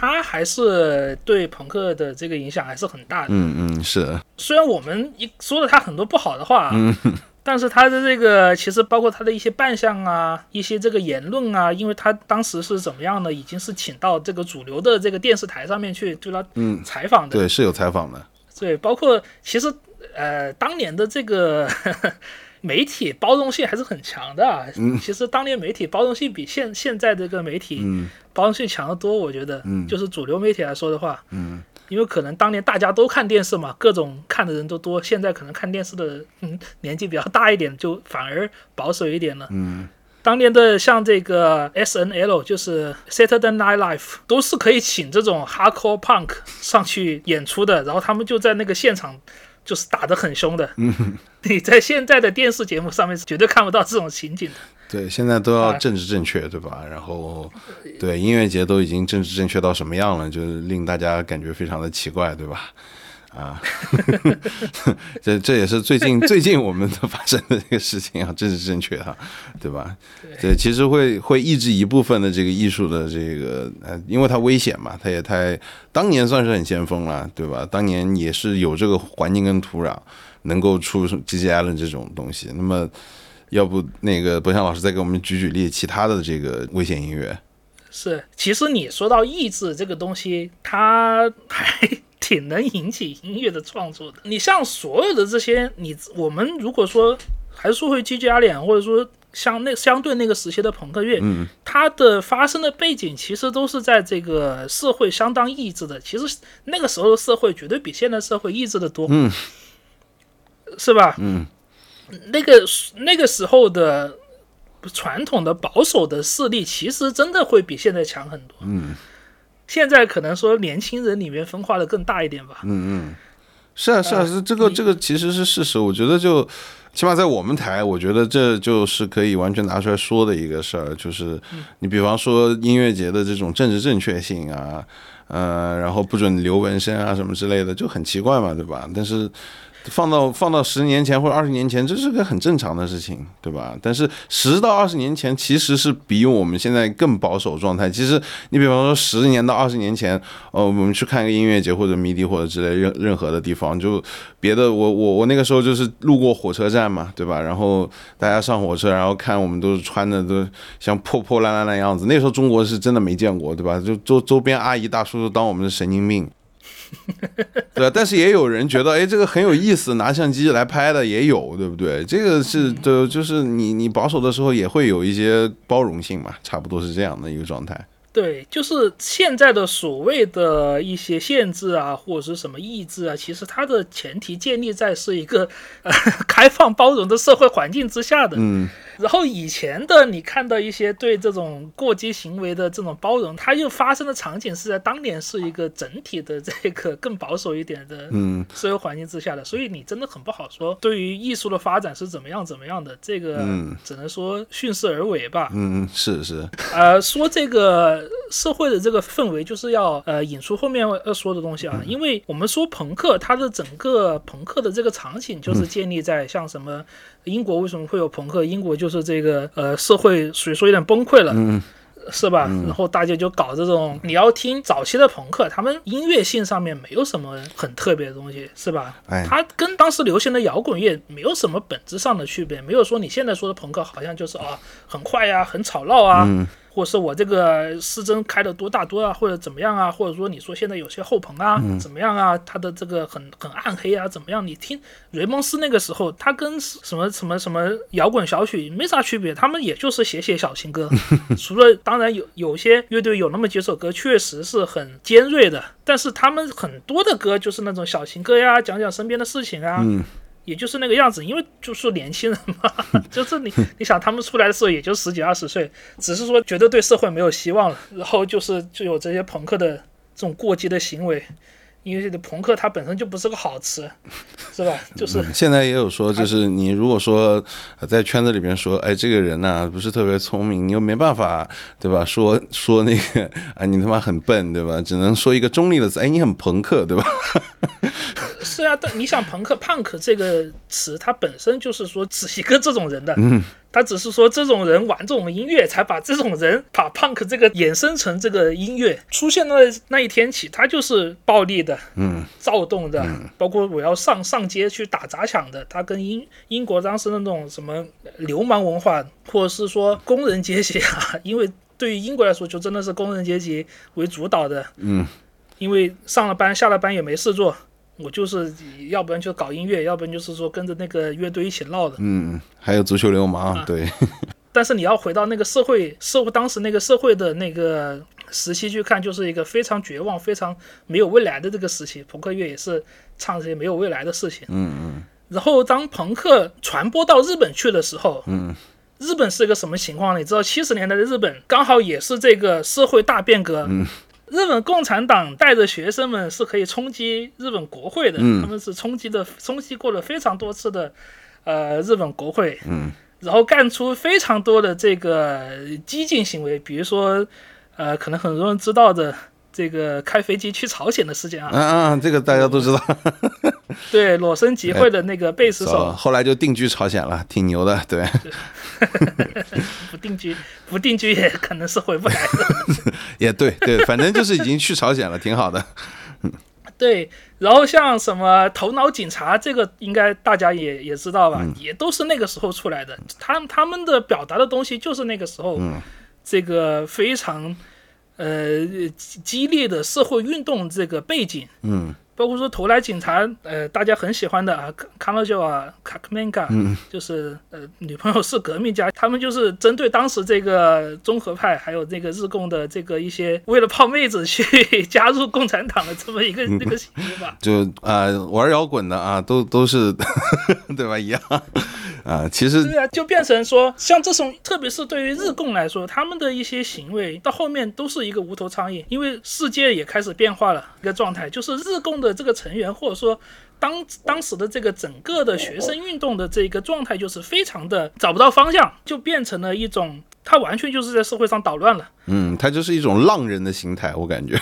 他还是对朋克的这个影响还是很大的。嗯嗯，是。虽然我们一说了他很多不好的话，嗯，但是他的这个其实包括他的一些扮相啊，一些这个言论啊，因为他当时是怎么样呢，已经是请到这个主流的这个电视台上面去对他嗯采访的。对，是有采访的。对，包括其实呃当年的这个媒体包容性还是很强的啊。其实当年媒体包容性比现现在这个媒体包容性强得多，我觉得。嗯。就是主流媒体来说的话。嗯。因为可能当年大家都看电视嘛，各种看的人都多。现在可能看电视的嗯年纪比较大一点，就反而保守一点了。嗯。当年的像这个 S N L，就是 Saturday Night Live，都是可以请这种 Hardcore Punk 上去演出的，然后他们就在那个现场。就是打得很凶的，嗯 你在现在的电视节目上面是绝对看不到这种情景的。对，现在都要政治正确，对吧？然后，对音乐节都已经政治正确到什么样了，就是令大家感觉非常的奇怪，对吧？啊，这这也是最近最近我们的发生的这个事情啊，这是正确哈，对吧？对，其实会会抑制一部分的这个艺术的这个呃，因为它危险嘛，它也太当年算是很先锋了，对吧？当年也是有这个环境跟土壤能够出 G G Allen 这种东西。那么，要不那个博翔老师再给我们举举例，其他的这个危险音乐？是，其实你说到抑制这个东西，它还。挺能引起音乐的创作的。你像所有的这些，你我们如果说还是说回 G G 阿脸，或者说像那相对那个时期的朋克乐，嗯，它的发生的背景其实都是在这个社会相当抑制的。其实那个时候的社会绝对比现在社会抑制的多，嗯，是吧？嗯，那个那个时候的传统的保守的势力，其实真的会比现在强很多，嗯。现在可能说年轻人里面分化的更大一点吧。嗯嗯，是啊是啊是这个这个其实是事实。我觉得就起码在我们台，我觉得这就是可以完全拿出来说的一个事儿。就是你比方说音乐节的这种政治正确性啊，呃，然后不准留纹身啊什么之类的，就很奇怪嘛，对吧？但是。放到放到十年前或者二十年前，这是个很正常的事情，对吧？但是十到二十年前其实是比我们现在更保守状态。其实你比方说十年到二十年前，呃，我们去看个音乐节或者迷笛或者之类任任何的地方，就别的我我我那个时候就是路过火车站嘛，对吧？然后大家上火车，然后看我们都是穿的都像破破烂烂的样子。那时候中国是真的没见过，对吧？就周周边阿姨大叔都当我们是神经病。对，但是也有人觉得，哎，这个很有意思，拿相机来拍的也有，对不对？这个是，就就是你你保守的时候也会有一些包容性嘛，差不多是这样的一个状态。对，就是现在的所谓的一些限制啊，或者是什么意志啊，其实它的前提建立在是一个呃 开放包容的社会环境之下的。嗯。然后以前的你看到一些对这种过激行为的这种包容，它又发生的场景是在当年是一个整体的这个更保守一点的社会环境之下的，所以你真的很不好说对于艺术的发展是怎么样怎么样的，这个只能说顺势而为吧。嗯，是是。呃，说这个社会的这个氛围，就是要呃引出后面要说的东西啊，因为我们说朋克，它的整个朋克的这个场景就是建立在像什么。英国为什么会有朋克？英国就是这个呃，社会属于说有点崩溃了，是吧？然后大家就搞这种，你要听早期的朋克，他们音乐性上面没有什么很特别的东西，是吧？哎，它跟当时流行的摇滚乐没有什么本质上的区别，没有说你现在说的朋克好像就是啊很快呀，很吵闹啊。或者是我这个失真开的多大多啊，或者怎么样啊？或者说你说现在有些后棚啊，怎么样啊？他的这个很很暗黑啊，怎么样？你听雷蒙斯那个时候，他跟什么什么什么摇滚小曲没啥区别，他们也就是写写小情歌。除了当然有有些乐队有那么几首歌确实是很尖锐的，但是他们很多的歌就是那种小情歌呀，讲讲身边的事情啊。也就是那个样子，因为就是年轻人嘛，就是你，你想他们出来的时候也就十几二十岁，只是说觉得对社会没有希望了，然后就是就有这些朋克的这种过激的行为。因为这个朋克它本身就不是个好词，是吧？就是现在也有说，就是你如果说在圈子里面说，哎，这个人呢不是特别聪明，你又没办法，对吧？说说那个啊，你他妈很笨，对吧？只能说一个中立的词，哎，你很朋克，对吧？是啊，但你想朋克 punk 这个词，它本身就是说指一个这种人的。嗯。他只是说这种人玩这种音乐，才把这种人把 punk 这个衍生成这个音乐出现的那一天起，他就是暴力的，嗯，躁动的，包括我要上上街去打砸抢的。他跟英英国当时那种什么流氓文化，或者是说工人阶级啊，因为对于英国来说，就真的是工人阶级为主导的，嗯，因为上了班下了班也没事做。我就是要不然就搞音乐，要不然就是说跟着那个乐队一起闹的。嗯，还有足球流氓，对。但是你要回到那个社会，社会当时那个社会的那个时期去看，就是一个非常绝望、非常没有未来的这个时期。朋克乐也是唱这些没有未来的事情。嗯嗯。然后当朋克传播到日本去的时候，嗯，日本是一个什么情况呢？你知道，七十年代的日本刚好也是这个社会大变革。嗯。日本共产党带着学生们是可以冲击日本国会的，他们是冲击的，冲击过了非常多次的，呃，日本国会，嗯，然后干出非常多的这个激进行为，比如说，呃，可能很多人知道的这个开飞机去朝鲜的事件啊，嗯嗯，这个大家都知道，对，裸身集会的那个贝斯手，后来就定居朝鲜了，挺牛的，对。不定居，不定居也可能是回不来的。也对对，反正就是已经去朝鲜了，挺好的。对，然后像什么头脑警察，这个应该大家也也知道吧，也都是那个时候出来的。他他们的表达的东西就是那个时候，这个非常呃激烈的社会运动这个背景。嗯。包括说投来警察，呃，大家很喜欢的啊，卡诺就啊，卡克曼嘎，就是呃，女朋友是革命家，他们就是针对当时这个综合派，还有这个日共的这个一些为了泡妹子去 加入共产党的这么一个 那个行为吧。就啊，玩摇滚的啊，都都是对吧？一样啊，其实对啊，就变成说，像这种，特别是对于日共来说，他们的一些行为到后面都是一个无头苍蝇，因为世界也开始变化了一个状态，就是日共的。这个成员或者说当当时的这个整个的学生运动的这个状态，就是非常的找不到方向，就变成了一种，他完全就是在社会上捣乱了。嗯，他就是一种浪人的心态，我感觉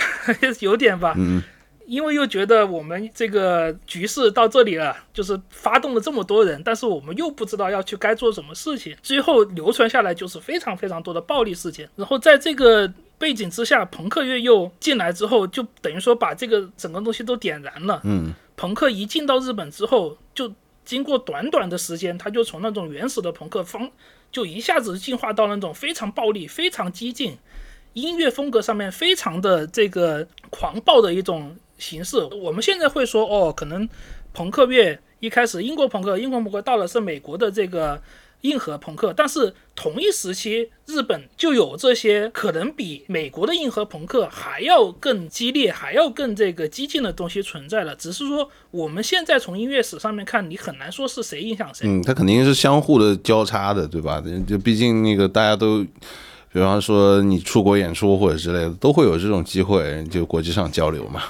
有点吧。嗯。因为又觉得我们这个局势到这里了，就是发动了这么多人，但是我们又不知道要去该做什么事情，最后流传下来就是非常非常多的暴力事件。然后在这个背景之下，朋克乐又进来之后，就等于说把这个整个东西都点燃了。嗯，朋克一进到日本之后，就经过短短的时间，他就从那种原始的朋克方，就一下子进化到那种非常暴力、非常激进，音乐风格上面非常的这个狂暴的一种。形式，我们现在会说哦，可能朋克乐一开始英国朋克，英国朋克到了是美国的这个硬核朋克，但是同一时期日本就有这些可能比美国的硬核朋克还要更激烈、还要更这个激进的东西存在了。只是说我们现在从音乐史上面看，你很难说是谁影响谁。嗯，它肯定是相互的交叉的，对吧？就毕竟那个大家都，比方说你出国演出或者之类的，都会有这种机会，就国际上交流嘛。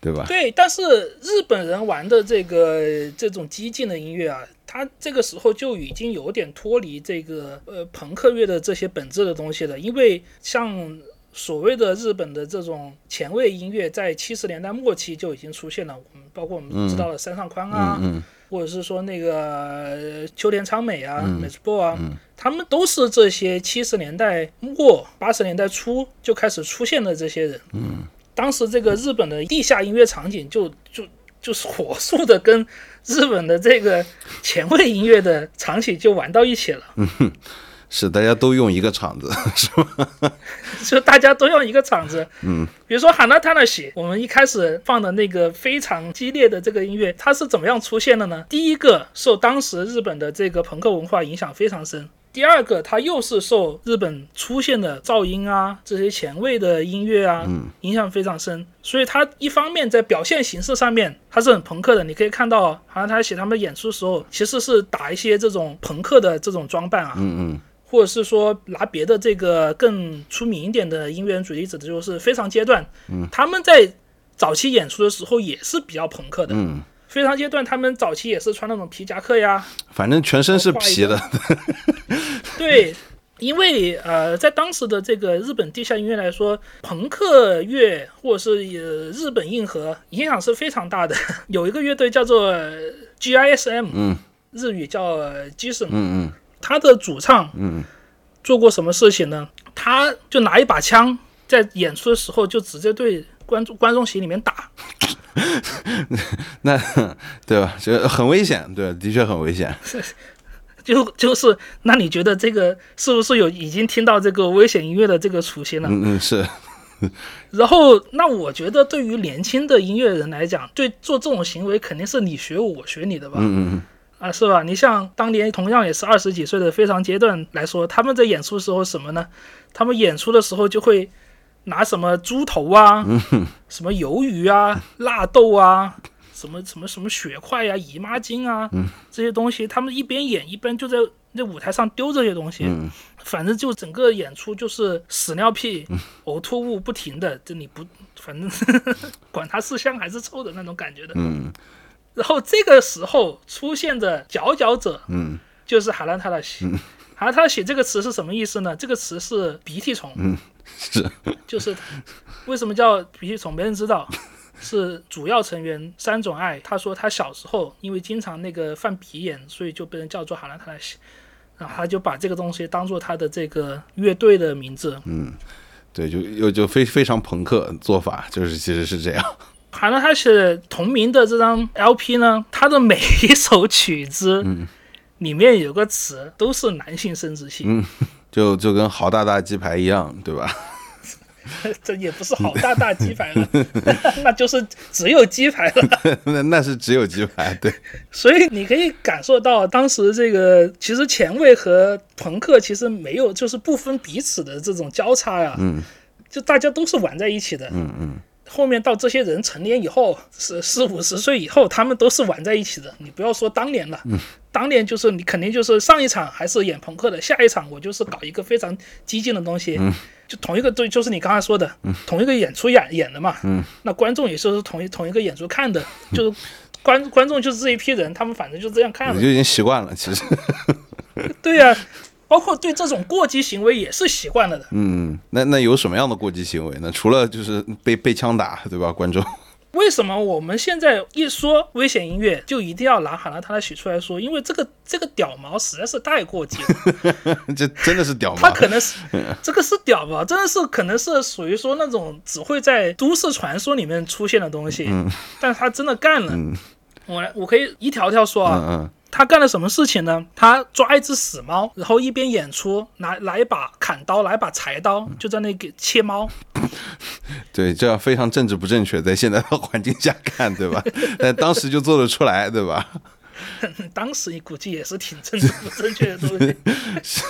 对吧？对，但是日本人玩的这个这种激进的音乐啊，他这个时候就已经有点脱离这个呃朋克乐的这些本质的东西了。因为像所谓的日本的这种前卫音乐，在七十年代末期就已经出现了。我们包括我们知道的山上宽啊，或者是说那个秋田昌美啊、美智波啊，他们都是这些七十年代末八十年代初就开始出现的这些人。嗯。当时这个日本的地下音乐场景就就就是火速的跟日本的这个前卫音乐的场景就玩到一起了。嗯，是大家都用一个场子，是吧？就大家都用一个场子。嗯，比如说《哈娜塔纳西》，我们一开始放的那个非常激烈的这个音乐，它是怎么样出现的呢？第一个受当时日本的这个朋克文化影响非常深。第二个，它又是受日本出现的噪音啊，这些前卫的音乐啊，影响非常深。所以它一方面在表现形式上面，它是很朋克的。你可以看到，好像他写他们演出的时候，其实是打一些这种朋克的这种装扮啊，嗯嗯，或者是说拿别的这个更出名一点的音乐人举例子的就是非常阶段，嗯，他们在早期演出的时候也是比较朋克的，嗯。非常阶段，他们早期也是穿那种皮夹克呀，反正全身是皮的。对，因为呃，在当时的这个日本地下音乐来说，朋克乐或者是日本硬核影响是非常大的。有一个乐队叫做 GISM，嗯，日语叫 Gison，嗯嗯，他的主唱，嗯，做过什么事情呢？他就拿一把枪，在演出的时候就直接对观众观众席里面打。那对吧？就很危险，对，的确很危险。就就是，那你觉得这个是不是有已经听到这个危险音乐的这个雏形了？嗯嗯，是。然后，那我觉得对于年轻的音乐人来讲，对做这种行为肯定是你学我，我学你的吧？嗯嗯啊，是吧？你像当年同样也是二十几岁的非常阶段来说，他们在演出时候什么呢？他们演出的时候就会拿什么猪头啊，什么鱿鱼啊、纳豆啊，什么什么什么血块呀、姨妈巾啊，这些东西，他们一边演一边就在那舞台上丢这些东西。嗯。反正就整个演出就是屎尿屁、呕吐物不停的，这你不，反正 管它是香还是臭的那种感觉的。嗯。然后这个时候出现的佼佼者嗯。就是海兰塔拉西。海兰塔拉西这个词是什么意思呢？这个词是鼻涕虫，嗯，是，就是为什么叫鼻涕虫，没人知道。是主要成员三种爱，他说他小时候因为经常那个犯鼻炎，所以就被人叫做海兰塔拉西，然后他就把这个东西当做他的这个乐队的名字。嗯对，就又就非非常朋克做法，就是其实是这样。哈兰塔西同名的这张 LP 呢，它的每一首曲子里面有个词都是男性生殖器，就就跟豪大大鸡排一样，对吧？这也不是好大大鸡排了，那就是只有鸡排了。那那是只有鸡排，对，所以你可以感受到当时这个其实前卫和朋克其实没有就是不分彼此的这种交叉呀、嗯就大家都是玩在一起的。嗯嗯后面到这些人成年以后，是四五十岁以后，他们都是玩在一起的。你不要说当年了，当年就是你肯定就是上一场还是演朋克的，下一场我就是搞一个非常激进的东西，就同一个对，就是你刚才说的，同一个演出演演的嘛，嗯那观众也是同一同一个演出看的，就是观观众就是这一批人，他们反正就这样看了你就，已经习惯了，其实，对呀、包括对这种过激行为也是习惯了的。嗯，那那有什么样的过激行为呢？除了就是被被枪打，对吧？观众，为什么我们现在一说危险音乐，就一定要拿喊拉塔拉许出来说？因为这个这个屌毛实在是太过激了。这真的是屌毛他，可能是这个是屌毛，真的是可能是属于说那种只会在都市传说里面出现的东西，但是他真的干了。我来，我可以一条条说啊，嗯嗯他干了什么事情呢？他抓一只死猫，然后一边演出，拿拿一把砍刀，拿一把柴刀，就在那给切猫。对，这样非常政治不正确，在现在的环境下看，对吧？但当时就做得出来，对吧？当时你估计也是挺政治不正确的东西，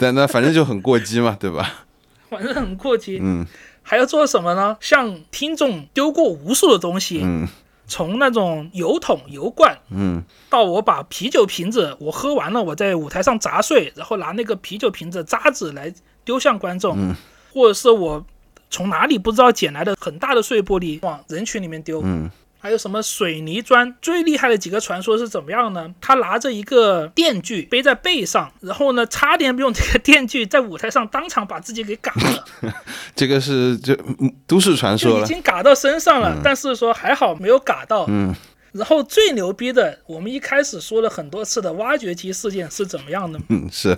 但那反正就很过激嘛，对吧？反正很过激。嗯还要做什么呢？向听众丢过无数的东西，嗯从那种油桶、油罐，嗯到我把啤酒瓶子我喝完了，我在舞台上砸碎，然后拿那个啤酒瓶子渣子来丢向观众，嗯或者是我从哪里不知道捡来的很大的碎玻璃往人群里面丢。嗯还有什么水泥砖？最厉害的几个传说是怎么样呢？他拿着一个电锯背在背上，然后呢，差点用这个电锯在舞台上当场把自己给嘎了，这个是就嗯都市传说就已，经嘎到身上了，但是说还好没有嘎到。嗯然后最牛逼的，我们一开始说了很多次的挖掘机事件是怎么样的？嗯是，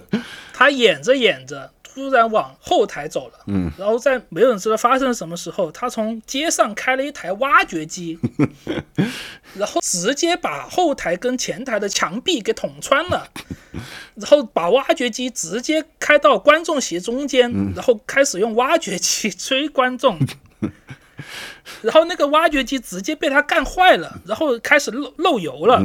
他演着演着，突然往后台走了，嗯，然后在没有人知道发生什么时候，他从街上开了一台挖掘机，然后直接把后台跟前台的墙壁给捅穿了，然后把挖掘机直接开到观众席中间，然后开始用挖掘机追观众。然后那个挖掘机直接被他干坏了，然后开始漏漏油了。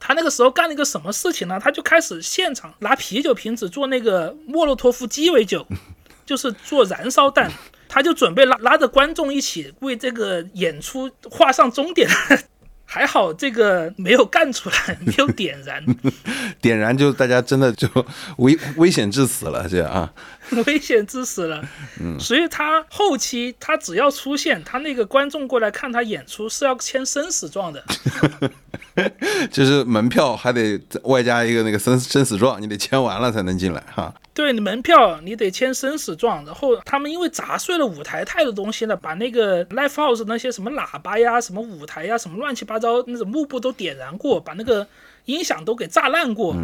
他那个时候干了一个什么事情呢？他就开始现场拿啤酒瓶子做那个莫洛托夫鸡尾酒，就是做燃烧弹。他就准备拉拉着观众一起为这个演出画上终点。还好这个没有干出来，没有点燃，点燃就大家真的就危危险致死了，这样啊，危险致死了。所以他后期他只要出现，他那个观众过来看他演出是要签生死状的。就是门票还得外加一个那个生生死状，你得签完了才能进来哈。对你门票你得签生死状，然后他们因为砸碎了舞台太多东西了，把那个 l i f e house 那些什么喇叭呀、什么舞台呀、什么乱七八糟那种幕布都点燃过，把那个音响都给炸烂过。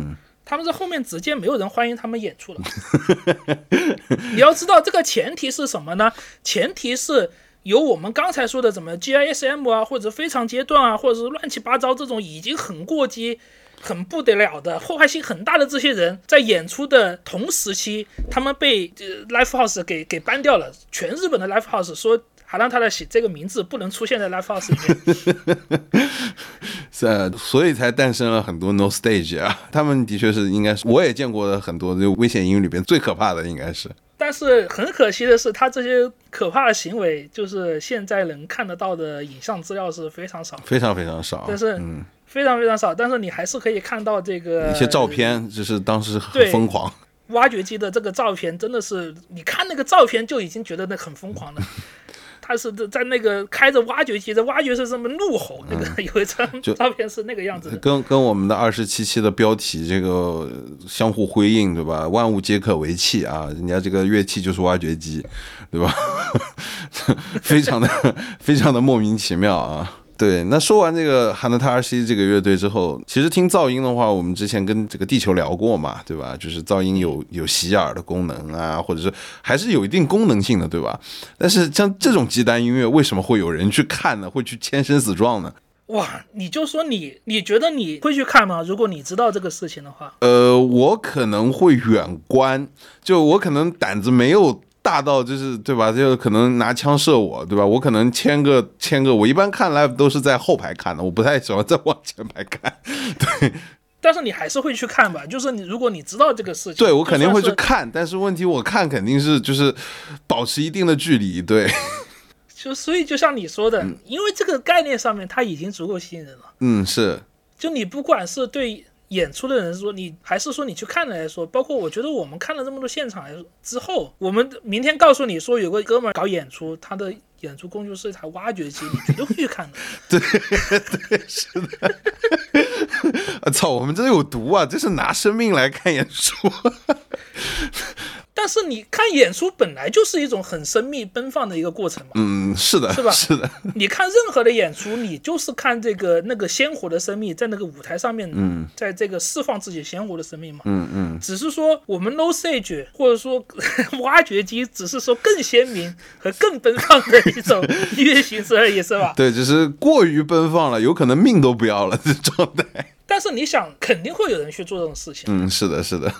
他们在后面直接没有人欢迎他们演出了。你要知道这个前提是什么呢？前提是由我们刚才说的怎么 GISM 啊，或者非常阶段啊，或者是乱七八糟这种已经很过激、很不得了的、破坏性很大的这些人，在演出的同时期，他们被呃 Live House 给给搬掉了。全日本的 Live House 说，海浪塔的喜这个名字不能出现在 Live House 里面。是，所以才诞生了很多 No Stage 啊。他们的确是应该是，我也见过的很多就危险英语里边最可怕的应该是。但是很可惜的是，他这些可怕的行为，就是现在能看得到的影像资料是非常少，非常非常少。但是，嗯，非常非常少。但是你还是可以看到这个一些照片，就是当时很疯狂。挖掘机的这个照片真的是，你看那个照片就已经觉得那很疯狂了。他是在那个开着挖掘机，在挖掘是什么怒吼，那个 有一张照片是那个样子，跟跟我们的二十七期的标题这个相互辉映，对吧？万物皆可为器啊，人家这个乐器就是挖掘机，对吧？非常的非常的莫名其妙啊。对，那说完这个 Hanata R C 这个乐队之后，其实听噪音的话，我们之前跟这个地球聊过嘛，对吧？就是噪音有有洗耳的功能啊，或者是还是有一定功能性的，对吧？但是像这种极端音乐，为什么会有人去看呢？会去签生死状呢？哇，你就说你你觉得你会去看吗？如果你知道这个事情的话，呃，我可能会远观，就我可能胆子没有。大到就是对吧？就可能拿枪射我，对吧？我可能签个签个，我一般看 live 都是在后排看的，我不太喜欢在往前排看。对，但是你还是会去看吧？就是你如果你知道这个事情，对我肯定会去看。但是问题我看肯定是就是保持一定的距离。对，就所以就像你说的，因为这个概念上面它已经足够吸引人了。嗯，是。就你不管是对。演出的人说你还是说你去看了来说，包括我觉得我们看了这么多现场之后，我们明天告诉你说有个哥们儿搞演出，他的演出工具是一台挖掘机，你绝对会去看的。对 对是的。我 操，我们这有毒啊！这是拿生命来看演出。但是你看演出本来就是一种很生命奔放的一个过程嘛。嗯，是的，是吧？是的。你看任何的演出，你就是看这个那个鲜活的生命在那个舞台上面，嗯，在这个释放自己鲜活的生命嘛。嗯嗯。只是说我们 No Sage 或者说 挖掘机，只是说更鲜明和更奔放的一种音乐形式而已，是吧？对，只是过于奔放了，有可能命都不要了这状态。但是你想，肯定会有人去做这种事情。嗯，是的，是的。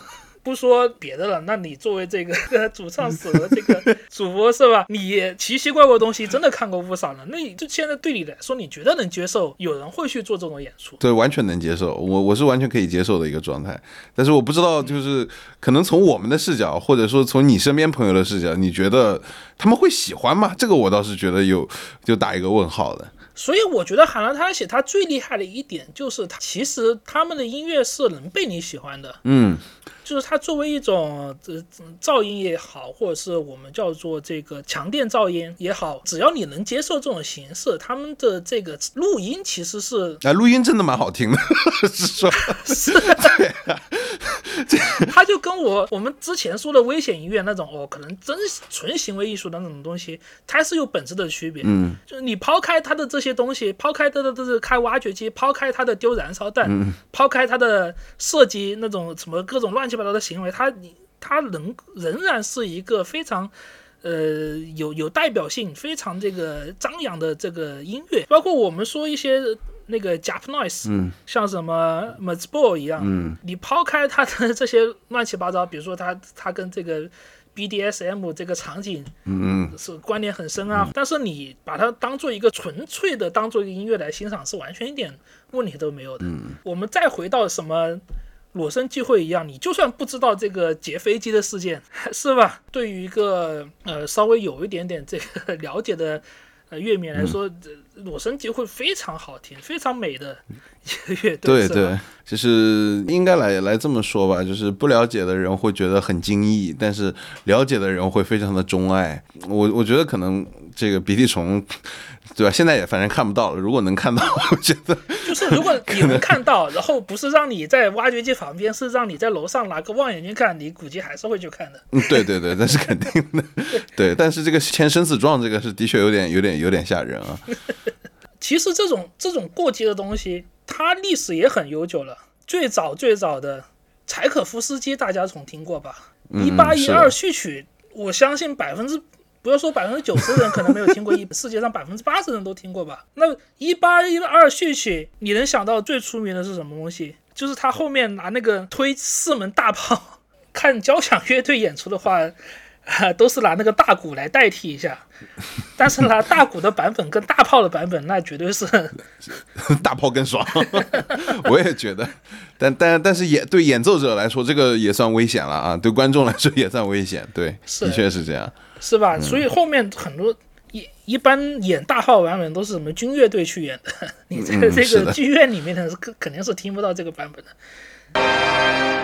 不说别的了，那你作为这个 主唱死的这个 主播是吧？你奇奇怪怪的东西真的看过不少了。那你就现在对你来说，你觉得能接受有人会去做这种演出？对，完全能接受。我我是完全可以接受的一个状态。但是我不知道，就是可能从我们的视角，或者说从你身边朋友的视角，你觉得他们会喜欢吗？这个我倒是觉得有就打一个问号的。所以我觉得海浪他写他最厉害的一点就是，他其实他们的音乐是能被你喜欢的。嗯。就是它作为一种这噪音也好，或者是我们叫做这个强电噪音也好，只要你能接受这种形式，他们的这个录音其实是啊，录音真的蛮好听的，是说 是，对他就跟我我们之前说的危险音乐那种哦，可能真纯行为艺术的那种东西，它是有本质的区别。嗯，就是你抛开它的这些东西，抛开它的这是开挖掘机，抛开它的丢燃烧弹，抛开它的射击那种什么各种乱七八糟。的行为，他你他仍仍然是一个非常，呃，有有代表性、非常这个张扬的这个音乐。包括我们说一些那个 Jap Noise，嗯，像什么 m a z b o 一样，嗯，你抛开他的这些乱七八糟，比如说他他跟这个 BDSM 这个场景，嗯是关联很深啊。但是你把它当做一个纯粹的当做一个音乐来欣赏，是完全一点问题都没有的。嗯，我们再回到什么？裸身聚会一样，你就算不知道这个劫飞机的事件，是吧？对于一个呃稍微有一点点这个了解的呃乐迷来说，裸身聚会非常好听，非常美的一个 乐队。对对，就是应该来来这么说吧，就是不了解的人会觉得很惊异，但是了解的人会非常的钟爱。我我觉得可能这个鼻涕虫。对吧？现在也反正看不到了。如果能看到，我觉得就是如果你能看到，然后不是让你在挖掘机旁边，是让你在楼上拿个望远镜看，你估计还是会去看的。嗯，对对对，那是肯定的。对，但是这个签生死状，这个是的确有点、有点、有点吓人啊。其实这种这种过激的东西，它历史也很悠久了。最早最早的柴可夫斯基，大家总听过吧？一八一二序曲，我相信百分之。不要说百分之九十的人可能没有听过，一 世界上百分之八十的人都听过吧？那一八一二序曲，你能想到最出名的是什么东西？就是他后面拿那个推四门大炮，看交响乐队演出的话，啊，都是拿那个大鼓来代替一下。但是拿大鼓的版本跟大炮的版本，那绝对是大炮更爽。我也觉得，但但但是演对演奏者来说，这个也算危险了啊，对观众来说也算危险。对，的确是这样，是吧？所以后面很多。一一般演大号版本都是什么军乐队去演的，你在这个剧院里面呢是肯肯定是听不到这个版本的。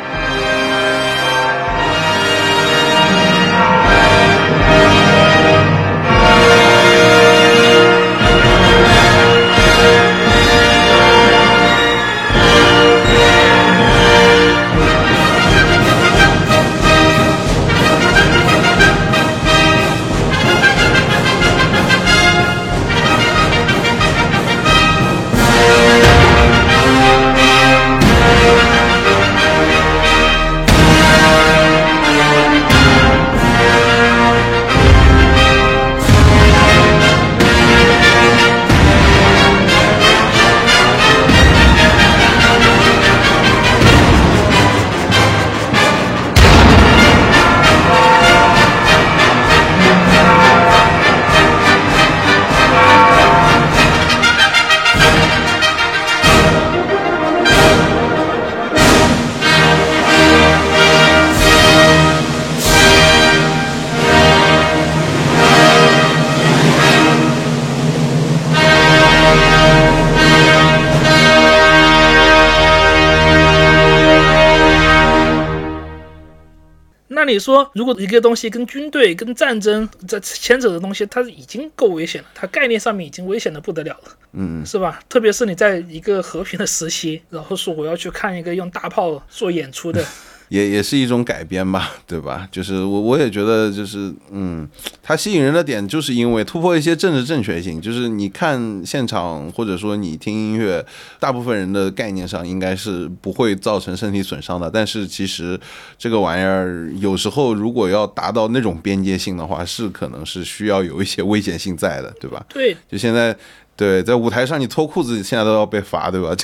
你说，如果一个东西跟军队、跟战争这牵扯的东西，它已经够危险了，它概念上面已经危险的不得了了，嗯，是吧？特别是你在一个和平的时期，然后说我要去看一个用大炮做演出的。也也是一种改编吧，对吧？就是我我也觉得，就是嗯，它吸引人的点，就是因为突破一些政治正确性。就是你看现场，或者说你听音乐，大部分人的概念上应该是不会造成身体损伤的。但是其实这个玩意儿有时候如果要达到那种边界性的话，是可能是需要有一些危险性在的，对吧？对，就现在。对，在舞台上你脱裤子，现在都要被罚，对吧？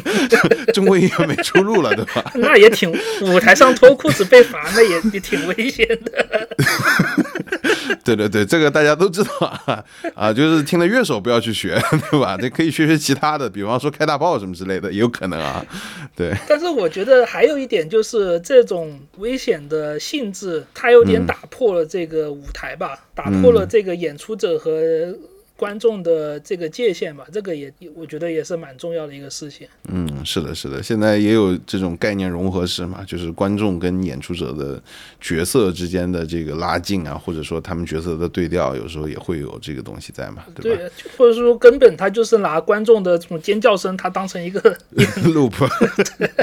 中国音乐没出路了，对吧？那也挺，舞台上脱裤子被罚，那也也挺危险的。对对对，这个大家都知道啊，啊，就是听了乐手不要去学，对吧？这可以学学其他的，比方说开大炮什么之类的，也有可能啊。对。但是我觉得还有一点就是这种危险的性质，它有点打破了这个舞台吧，打破了这个演出者和。观众的这个界限吧，这个也我觉得也是蛮重要的一个事情。嗯，是的，是的，现在也有这种概念融合式嘛，就是观众跟演出者的角色之间的这个拉近啊，或者说他们角色的对调，有时候也会有这个东西在嘛，对吧？对，或者说根本他就是拿观众的这种尖叫声，他当成一个 loop。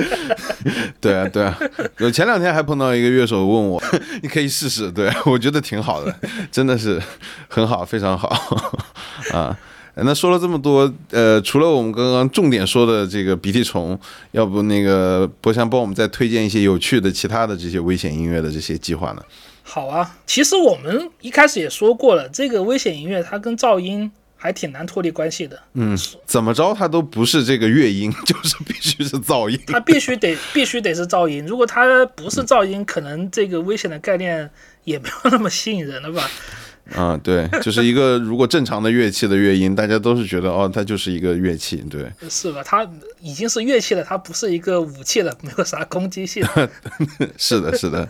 对啊，对啊，我前两天还碰到一个乐手问我，你可以试试，对我觉得挺好的，真的是很好，非常好。啊，那说了这么多，呃，除了我们刚刚重点说的这个鼻涕虫，要不那个博翔帮我们再推荐一些有趣的其他的这些危险音乐的这些计划呢？好啊，其实我们一开始也说过了，这个危险音乐它跟噪音还挺难脱离关系的。嗯，怎么着它都不是这个乐音，就是必须是噪音。它必须得必须得是噪音，如果它不是噪音，可能这个危险的概念也没有那么吸引人了吧。啊，对，就是一个如果正常的乐器的乐音，大家都是觉得哦，它就是一个乐器，对，是吧？它已经是乐器了，它不是一个武器了，没有啥攻击性。是的，是的。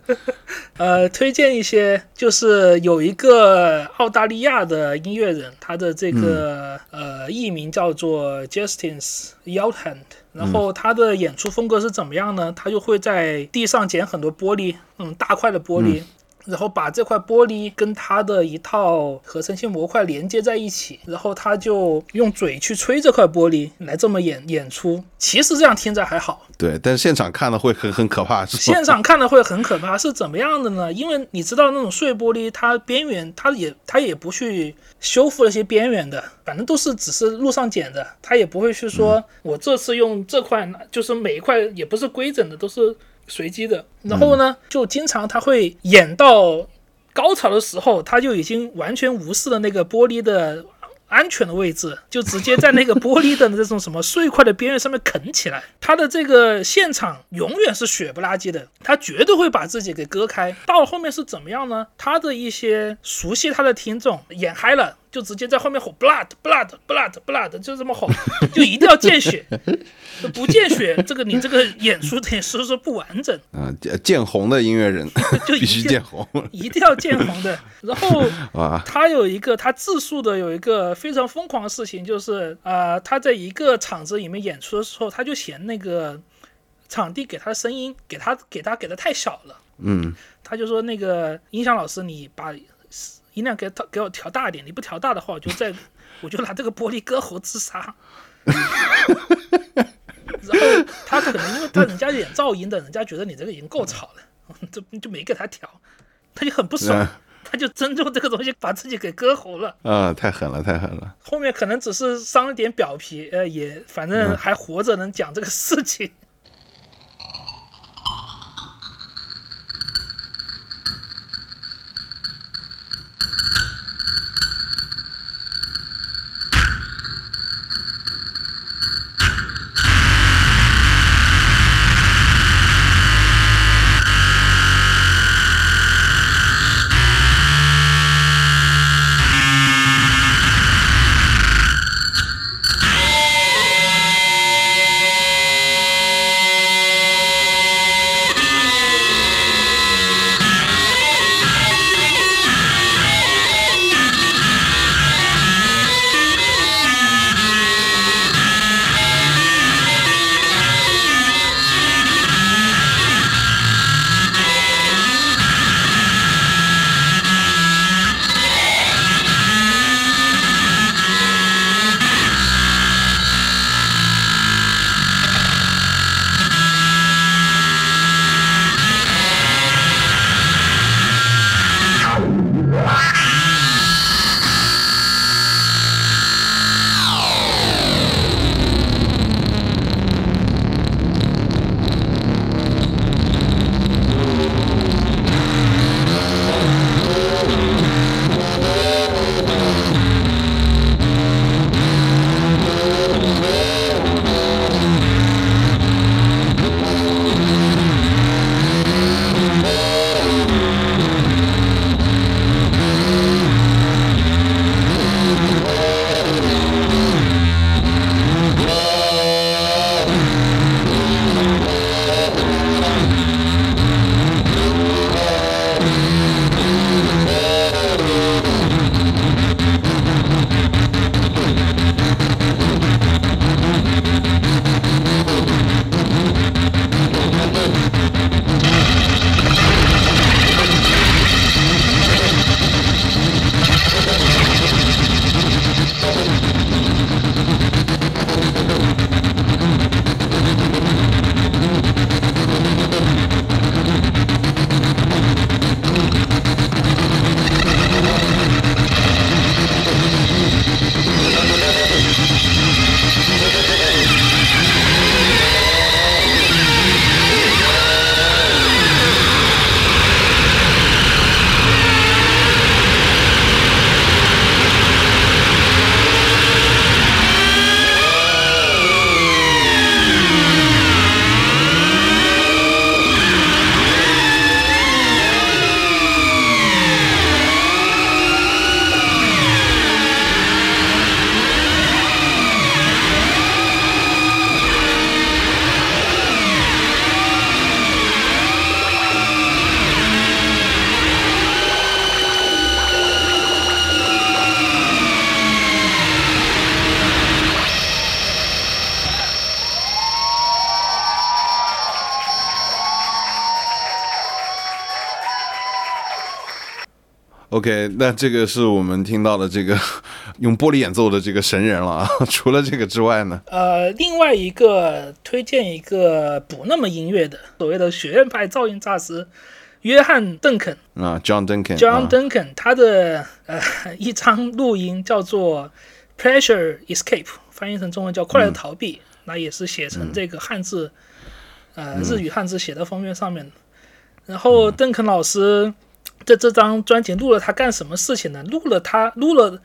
呃，推荐一些，就是有一个澳大利亚的音乐人，他的这个呃艺名叫做 Justin Youthand，然后他的演出风格是怎么样呢？他就会在地上捡很多玻璃，那种大块的玻璃。然后把这块玻璃跟它的一套合成性模块连接在一起，然后他就用嘴去吹这块玻璃来这么演演出。其实这样听着还好，对，但是现场看的会很很可怕。现场看的会很可怕，是怎么样的呢？因为你知道那种碎玻璃，它边缘它也它也不去修复那些边缘的，反正都是只是路上捡的，它也不会去说我这次用这块，就是每一块也不是规整的，都是。随机的，然后呢，就经常他会演到高潮的时候，他就已经完全无视了那个玻璃的安全的位置，就直接在那个玻璃的这种什么碎块的边缘上面啃起来。他的这个现场永远是血不拉几的，他绝对会把自己给割开。到了后面是怎么样呢？他的一些熟悉他的听众演嗨了。就直接在后面吼 blood blood blood blood，就这么吼，就一定要见血，不见血，这个你这个演出演出是不完整。啊，见红的音乐人 就必须见红，一定要见红的。然后啊，他有一个他自述的有一个非常疯狂的事情，就是啊，他在一个场子里面演出的时候，他就嫌那个场地给他的声音给他给他给的太小了。嗯，他就说那个音响老师，你把。音量给他给我调大一点，你不调大的话，我就在我就拿这个玻璃割喉自杀。然后他可能因为他人家演噪音的，人家觉得你这个已经够吵了，就就没给他调，他就很不爽，他就真就这个东西把自己给割喉了。啊，太狠了，太狠了。后面可能只是伤了点表皮，呃，也反正还活着能讲这个事情。OK，那这个是我们听到的这个 用玻璃演奏的这个神人了啊。除了这个之外呢？呃，另外一个推荐一个不那么音乐的，所谓的学院派噪音大师约翰邓肯啊，John Duncan。John Duncan，他的呃一张录音叫做《Pressure Escape》，翻译成中文叫《快乐逃避》，那也是写成这个汉字，呃日语汉字写在封面上面。然后邓肯老师。在这张专辑录了他干什么事情呢？录了他录了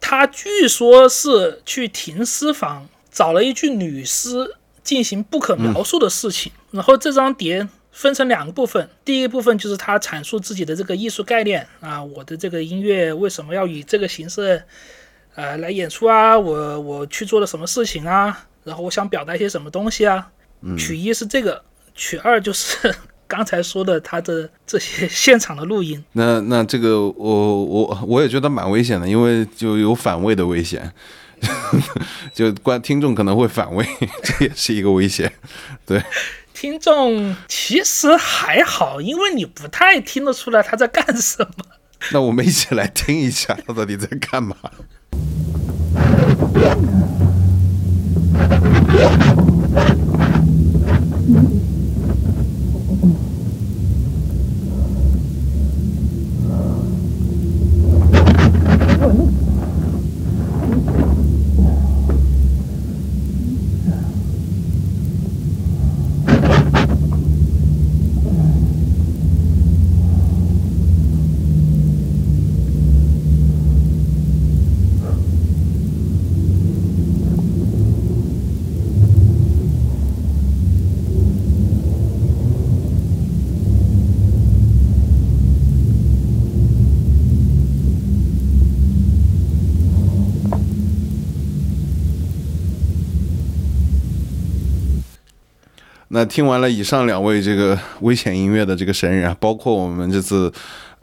他据说是去停尸房找了一具女尸进行不可描述的事情，然后这张碟分成两个部分，第一部分就是他阐述自己的这个艺术概念啊，我的这个音乐为什么要以这个形式呃来演出啊，我我去做了什么事情啊，然后我想表达一些什么东西啊，曲一是这个，曲二就是刚才说的他的这些现场的录音。那那这个我我我也觉得蛮危险的，因为就有反胃的危险，就观听众可能会反胃，这也是一个危险。对，听众其实还好，因为你不太听得出来他在干什么。那我们一起来听一下他到底在干嘛。那听完了以上两位这个危险音乐的这个神人啊，包括我们这次。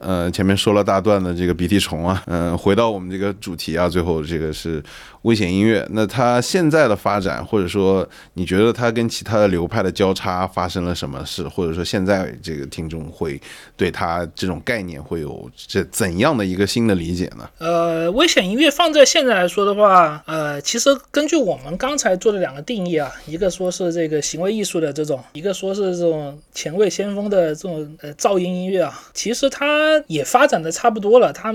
呃，前面说了大段的这个鼻涕虫啊，嗯，回到我们这个主题啊，最后这个是危险音乐。那它现在的发展，或者说你觉得它跟其他的流派的交叉发生了什么事，或者说现在这个听众会对它这种概念会有这怎样的一个新的理解呢？呃，危险音乐放在现在来说的话，呃，其实根据我们刚才做的两个定义啊，一个说是这个行为艺术的这种，一个说是这种前卫先锋的这种呃噪音音乐啊，其实它。也发展的差不多了，他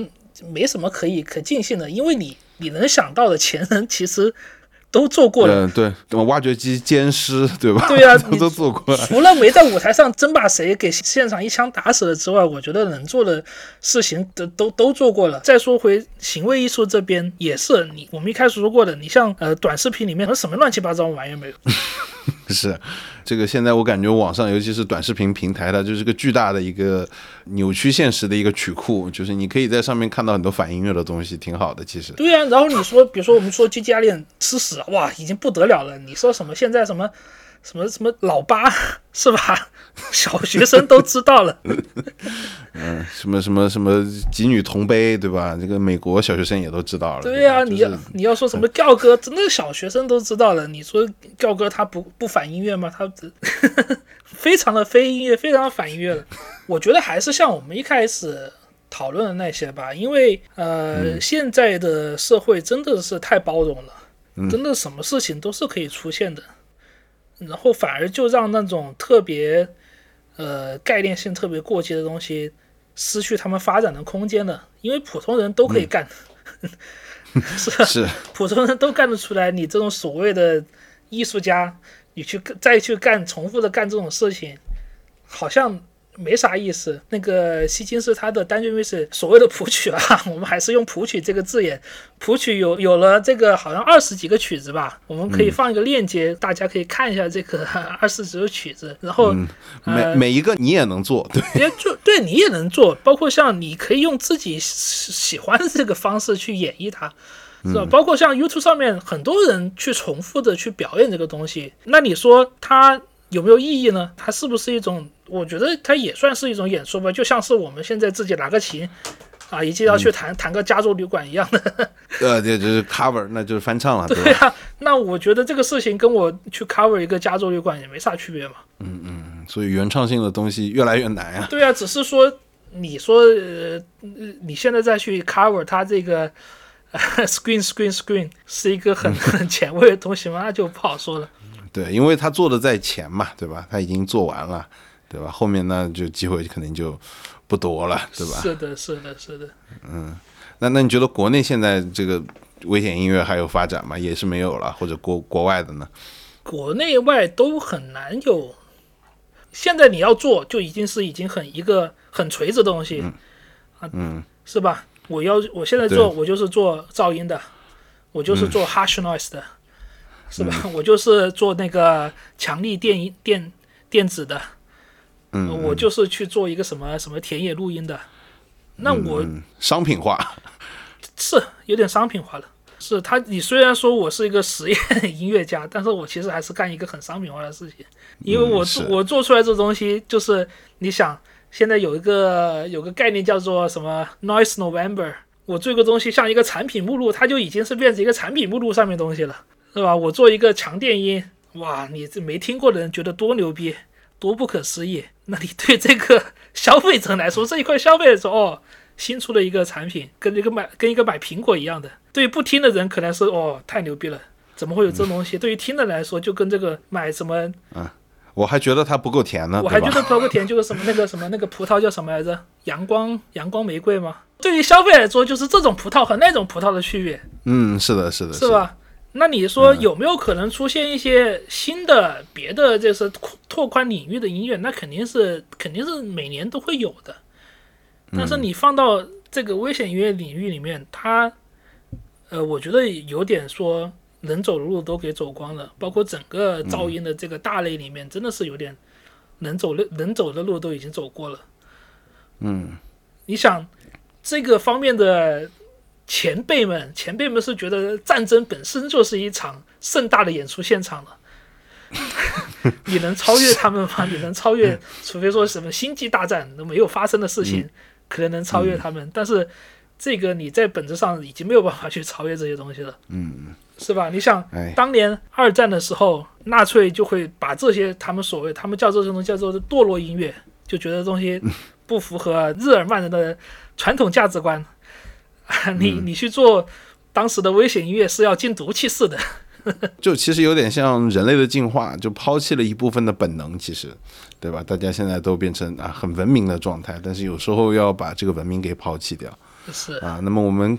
没什么可以可尽兴的，因为你你能想到的前人其实都做过了。嗯，对，什么挖掘机奸尸，对吧？对呀，都做过了。除了没在舞台上真把谁给现场一枪打死了之外，我觉得能做的事情都都都做过了。再说回行为艺术这边，也是你我们一开始说过的，你像呃短视频里面什么乱七八糟玩意没有。是，这个现在我感觉网上，尤其是短视频平台，它就是个巨大的一个扭曲现实的一个曲库，就是你可以在上面看到很多反音乐的东西，挺好的。其实对啊，然后你说，比如说我们说 G G 阿链吃屎，哇，已经不得了了。你说什么现在什么？什么什么老八是吧？小学生都知道了。嗯，什么什么什么几女同悲，对吧？这个美国小学生也都知道了。对呀，你要你要说什么调哥，真的小学生都知道了。你说调哥他不不反音乐吗？他 非常的非音乐，非常的反音乐了。我觉得还是像我们一开始讨论的那些吧，因为呃，现在的社会真的是太包容了，真的什么事情都是可以出现的。然后反而就让那种特别，呃，概念性特别过激的东西失去他们发展的空间了，因为普通人都可以干，是是，普通人都干得出来。你这种所谓的艺术家，你去再去干重复的干这种事情，好像。没啥意思。那个西金是他的单曲是所谓的谱曲啊，我们还是用谱曲这个字眼。谱曲有有了这个好像二十几个曲子吧，我们可以放一个链接，大家可以看一下这个 二十几个曲子。然后每每一个你也能做，对，也就对你也能做，包括像你可以用自己喜欢的这个方式去演绎它，是吧？包括像 YouTube 上面很多人去重复的去表演这个东西，那你说它有没有意义呢？它是不是一种？我觉得它也算是一种演出吧，就像是我们现在自己拿个琴，啊，一定要去弹弹个加州旅馆一样的。呃，对，就是 cover，那就是翻唱了。对呀，那我觉得这个事情跟我去 cover 一个加州旅馆也没啥区别嘛。嗯嗯，所以原创性的东西越来越难啊。对啊，只是说你说呃，你现在再去 cover 它这个 screen screen screen 是一个很很前卫的东西吗？那就不好说了。对，因为他做的在前嘛，对吧？他已经做完了。对吧？后面呢，就机会肯定就不多了，对吧？是的，是的，是的。嗯，那那你觉得国内现在这个危险音乐还有发展吗？也是没有了，或者国国外的呢？国内外都很难有。现在你要做，就已经是已经很一个很锤子的东西，啊，嗯，是吧？我要我现在做，我就是做噪音的，我就是做 harsh noise 的，是吧？我就是做那个强力电音电电子的，嗯，我就是去做一个什么什么田野录音的。那我商品化 是有点商品化了。是他，你虽然说我是一个实验音乐家，但是我其实还是干一个很商品化的事情，因为我我做出来这东西就是你想。现在有一个有个概念叫做什么 Noise November，我做一个东西像一个产品目录，它就已经是变成一个产品目录上面东西了，是吧？我做一个强电音，哇，你这没听过的人觉得多牛逼，多不可思议。那你对这个 消费者来说，这一块消费者说哦，新出的一个产品，跟一个买跟一个买苹果一样的。对于不听的人，可能是哦，太牛逼了，怎么会有这东西？对于听的来说，就跟这个买什么啊。我还觉得它不够甜呢，我还觉得不够甜，就是什么那个什么那个葡萄叫什么来着？阳光阳光玫瑰吗？对于消费来说，就是这种葡萄和那种葡萄的区别。嗯，是的，是的，是吧？那你说有没有可能出现一些新的别的，就是拓宽领域的音乐？那肯定是肯定是每年都会有的。但是你放到这个危险音乐领域里面，它，呃，我觉得有点说。能走的路都给走光了，包括整个噪音的这个大类里面，真的是有点能走的能走的路都已经走过了。嗯，你想这个方面的前辈们，前辈们是觉得战争本身就是一场盛大的演出现场了。你能超越他们吗？你能超越？除非说什么星际大战都没有发生的事情，可能能超越他们。但是这个你在本质上已经没有办法去超越这些东西了。嗯。是吧？你想，当年二战的时候，纳粹就会把这些他们所谓他们叫这种叫做堕落音乐，就觉得东西不符合日耳曼人的传统价值观。你你去做当时的危险音乐是要进毒气室的。就其实有点像人类的进化，就抛弃了一部分的本能，其实，对吧？大家现在都变成啊很文明的状态，但是有时候要把这个文明给抛弃掉。是啊，那么我们。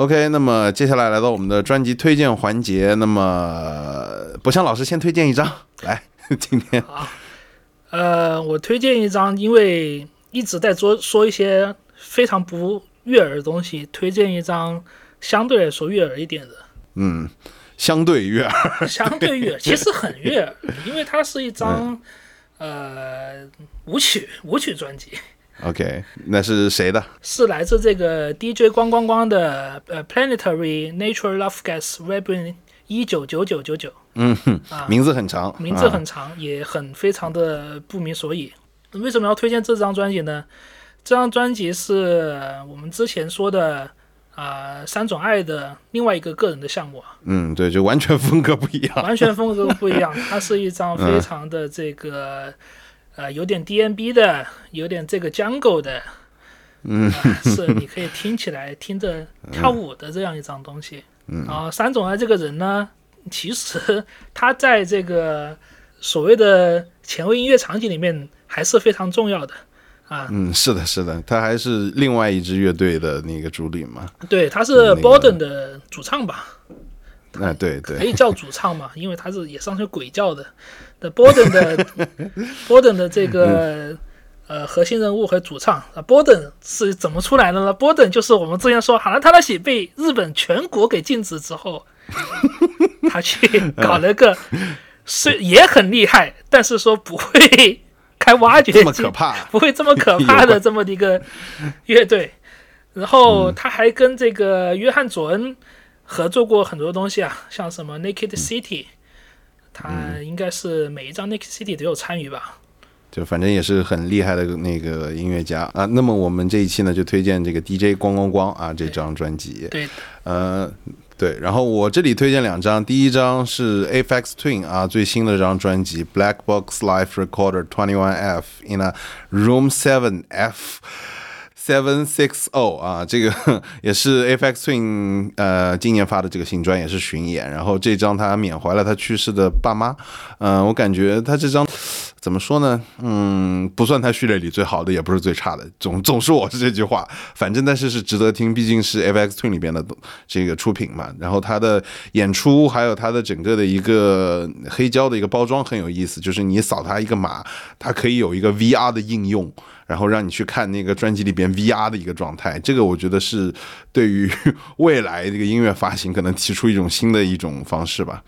？OK，那么接下来来到我们的专辑推荐环节。那么，博翔老师先推荐一张 来。今天，呃，我推荐一张，因为一直在说说一些非常不悦耳的东西，推荐一张相对来说悦耳一点的。嗯，相对悦耳，相对悦耳，其实很悦耳，因为它是一张呃舞曲舞曲专辑。OK，那是谁的？是来自这个 DJ 光光光的呃 Planetary Nature Love Gas Webbing 一九九九九九。嗯哼，名字很长，名字很长，也很非常的不明所以。为什么要推荐这张专辑呢？这张专辑是我们之前说的啊三种爱的另外一个个人的项目啊。嗯，对，就完全风格不一样，完全风格不一样。它是一张非常的这个。呃，有点 DNB 的，有点这个 Jungle 的，嗯，是你可以听起来听着跳舞的这样一张东西。嗯，然后，三种爱这个人呢，其实 他在这个所谓的前卫音乐场景里面还是非常重要的啊。嗯，是的，是的，他还是另外一支乐队的那个主理嘛。对，他是 Borden 的主唱吧？哎，对对，可以叫主唱嘛，因为他是也上去鬼叫的。的 Borden 的 Borden 的这个呃核心人物和主唱啊，Borden 是怎么出来的呢？Borden 就是我们之前说好了，他那喜被日本全国给禁止之后，他去 搞了个是也很厉害，但是说不会开挖掘机，不会这么可怕的这么的一个乐队。然后他还跟这个约翰佐恩。合作过很多东西啊，像什么 Naked City，他应该是每一张 Naked City 都有参与吧？就反正也是很厉害的那个音乐家啊。那么我们这一期呢，就推荐这个 DJ 光光光啊这张专辑。对，呃，对。然后我这里推荐两张，第一张是 Apex Twin 啊最新的这张专辑 Black Box Live Recorder Twenty One F in a Room Seven F。Seven Six O 啊，这个 也是 FX Twin 呃今年发的这个新专，也是巡演。然后这张他缅怀了他去世的爸妈，嗯，我感觉他这张怎么说呢？嗯，不算他序列里最好的，也不是最差的，总 总是我是这句话。反正但是是值得听，毕竟是 FX Twin 里边的这个出品嘛。然后他的演出还有他的整个的一个黑胶的一个包装很有意思，就是你扫他一个码，它可以有一个 VR 的应用。然后让你去看那个专辑里边 VR 的一个状态，这个我觉得是对于 未来这个音乐发行可能提出一种新的一种方式吧。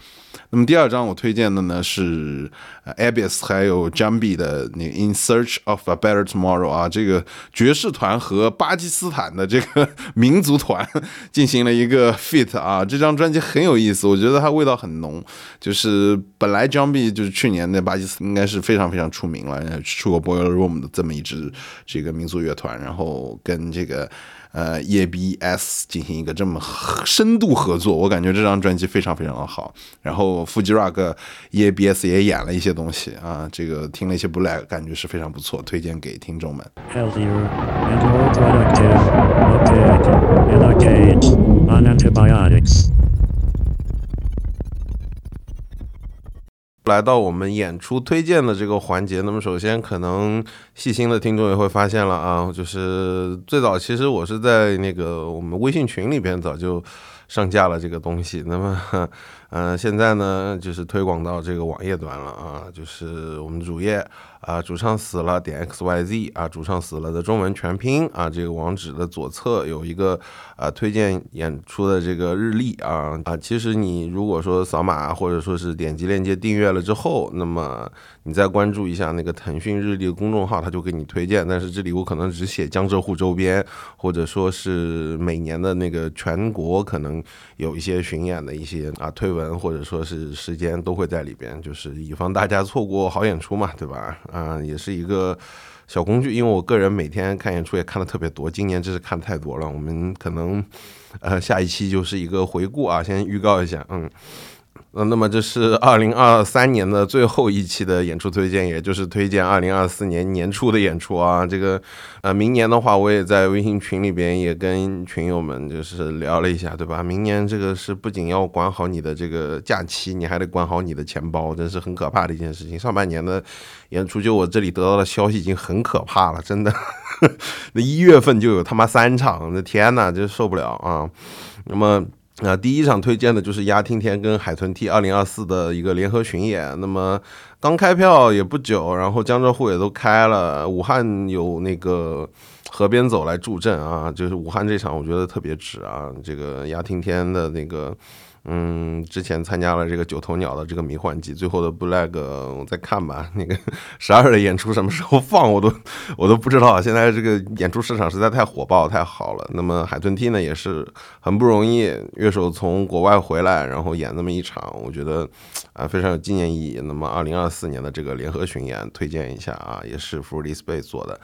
那么第二张我推荐的呢是 Abyss 还有 Jambi 的那 In Search of a Better Tomorrow 啊，这个爵士团和巴基斯坦的这个民族团 进行了一个 fit 啊，这张专辑很有意思，我觉得它味道很浓。就是本来 Jambi 就是去年的巴基斯坦应该是非常非常出名了，出过 Boiler Room 的这么一支这个民族乐团，然后跟这个。呃 EABS 进行一个这么深度合作，我感觉这张专辑非常非常的好。然后富吉 rock EBS 也演了一些东西啊，这个听了一些 black，感觉是非常不错，推荐给听众们。Healthier and more productive, located in a cage on antibiotics. 来到我们演出推荐的这个环节，那么首先可能细心的听众也会发现了啊，就是最早其实我是在那个我们微信群里边早就上架了这个东西，那么。嗯，现在呢，就是推广到这个网页端了啊，就是我们主页啊，主唱死了点 x y z 啊，主唱死了的中文全拼啊，这个网址的左侧有一个啊推荐演出的这个日历啊啊，其实你如果说扫码或者说是点击链接订阅了之后，那么你再关注一下那个腾讯日历的公众号，他就给你推荐，但是这里我可能只写江浙沪周边，或者说是每年的那个全国可能有一些巡演的一些啊推文。或者说是时间都会在里边，就是以防大家错过好演出嘛，对吧？啊，也是一个小工具，因为我个人每天看演出也看的特别多，今年真是看太多了。我们可能呃下一期就是一个回顾啊，先预告一下，嗯。呃，那么这是二零二三年的最后一期的演出推荐，也就是推荐二零二四年年初的演出啊。这个，呃，明年的话，我也在微信群里边也跟群友们就是聊了一下，对吧？明年这个是不仅要管好你的这个假期，你还得管好你的钱包，真是很可怕的一件事情。上半年的演出，就我这里得到的消息已经很可怕了，真的，那一月份就有他妈三场，那天呐，真受不了啊。那么。那第一场推荐的就是鸭听天跟海豚 T 二零二四的一个联合巡演。那么刚开票也不久，然后江浙沪也都开了，武汉有那个河边走来助阵啊，就是武汉这场我觉得特别值啊，这个鸭听天的那个。嗯，之前参加了这个九头鸟的这个迷幻季，最后的 Black 我再看吧。那个十二的演出什么时候放，我都 我都不知道。现在这个演出市场实在太火爆太好了。那么海豚 T 呢也是很不容易，乐手从国外回来，然后演那么一场，我觉得啊非常有纪念意义。那么二零二四年的这个联合巡演推荐一下啊，也是 Fruity Space 做的。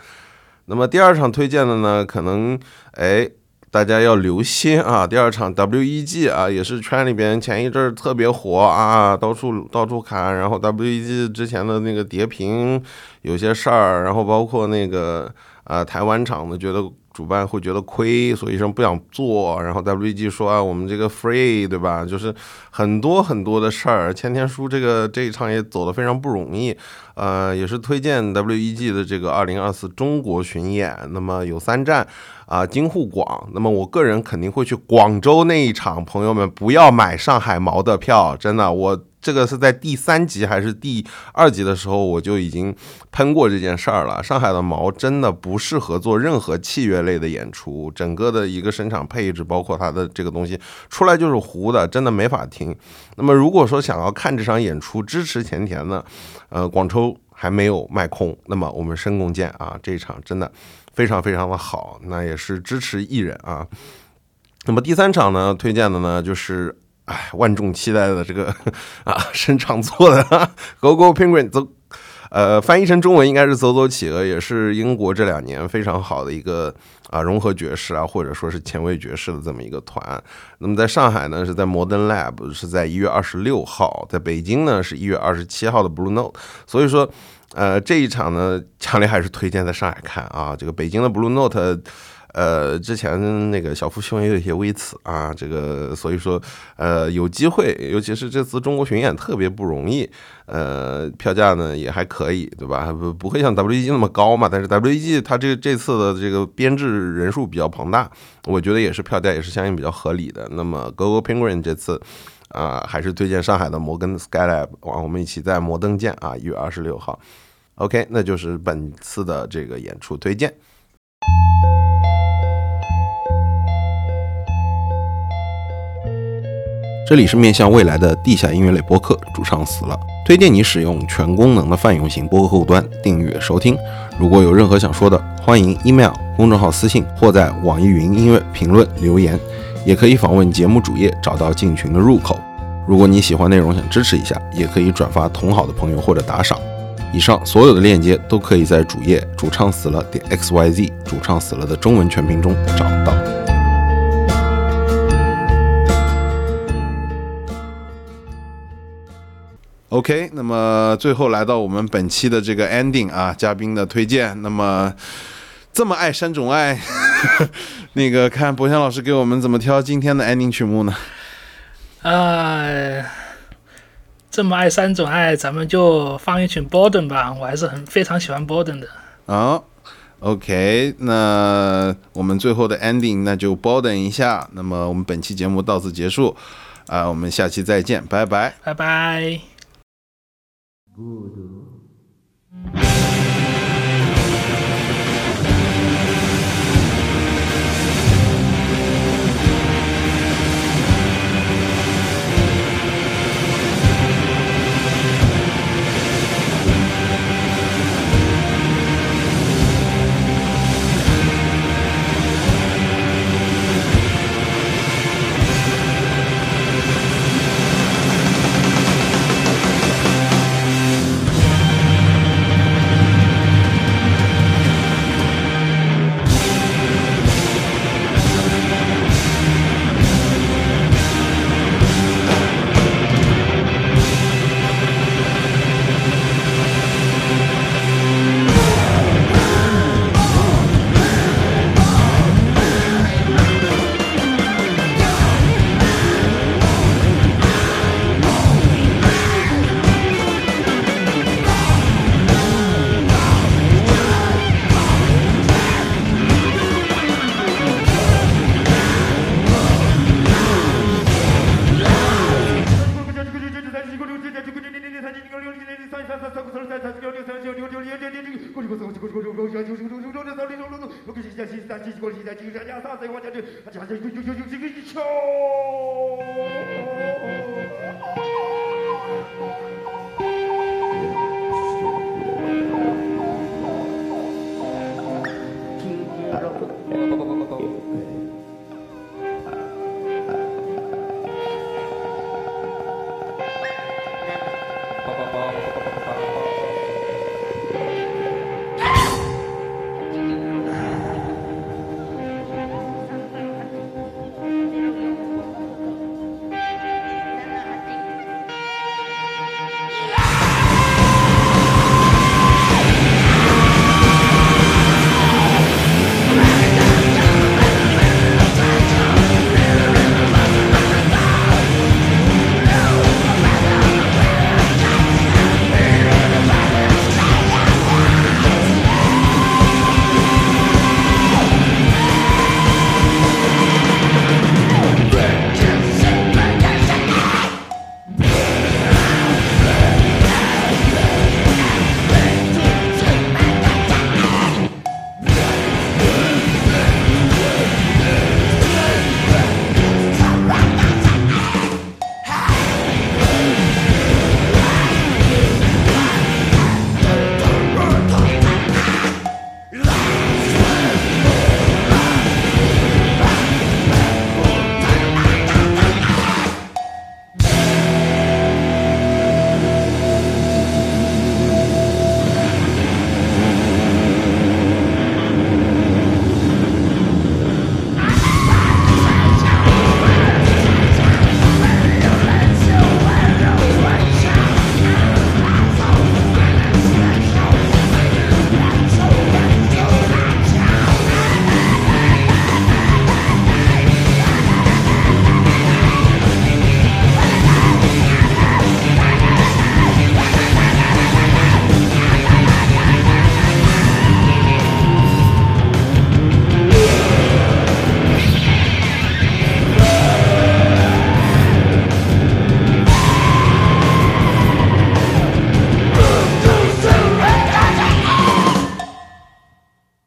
那么第二场推荐的呢，可能哎。大家要留心啊！第二场 WEG 啊，也是圈里边前一阵儿特别火啊，到处到处看。然后 WEG 之前的那个叠屏有些事儿，然后包括那个啊台湾场的觉得。主办会觉得亏，所以说不想做。然后 WEG 说啊，我们这个 free 对吧？就是很多很多的事儿。千天书这个这一场也走得非常不容易，呃，也是推荐 WEG 的这个二零二四中国巡演。那么有三站啊，京沪广。那么我个人肯定会去广州那一场，朋友们不要买上海毛的票，真的我。这个是在第三集还是第二集的时候，我就已经喷过这件事儿了。上海的毛真的不适合做任何器乐类的演出，整个的一个声场配置，包括它的这个东西出来就是糊的，真的没法听。那么如果说想要看这场演出，支持甜甜呢，呃，广州还没有卖空，那么我们申公见啊，这一场真的非常非常的好，那也是支持艺人啊。那么第三场呢，推荐的呢就是。哎，万众期待的这个 啊，声场做的 Go Go Penguin 走呃，翻译成中文应该是走走企鹅，也是英国这两年非常好的一个啊融合爵士啊或者说是前卫爵士的这么一个团。那么在上海呢是在 Modern Lab 是在一月二十六号，在北京呢是一月二十七号的 Blue Note。所以说，呃，这一场呢，强烈还是推荐在上海看啊。这个北京的 Blue Note。呃，之前那个小夫兄也有一些微词啊，这个所以说，呃，有机会，尤其是这次中国巡演特别不容易，呃，票价呢也还可以，对吧？不不会像 WEG 那么高嘛，但是 WEG 它这这次的这个编制人数比较庞大，我觉得也是票价也是相应比较合理的。那么 GoGo Penguin 这次啊，还是推荐上海的摩根 Skylab，啊，我们一起在摩登见啊，一月二十六号，OK，那就是本次的这个演出推荐。这里是面向未来的地下音乐类播客，主唱死了，推荐你使用全功能的泛用型播客客户端订阅收听。如果有任何想说的，欢迎 email 公众号私信或在网易云音乐评论留言，也可以访问节目主页找到进群的入口。如果你喜欢内容想支持一下，也可以转发同好的朋友或者打赏。以上所有的链接都可以在主页主唱死了点 xyz 主唱死了的中文全拼中找到。OK，那么最后来到我们本期的这个 ending 啊，嘉宾的推荐。那么这么爱山种爱，那个看博翔老师给我们怎么挑今天的 ending 曲目呢？呃，这么爱山种爱，咱们就放一曲 Borden 吧，我还是很非常喜欢 Borden 的。好，OK，那我们最后的 ending 那就 Borden 一下。那么我们本期节目到此结束啊，我们下期再见，拜拜，拜拜。孤独。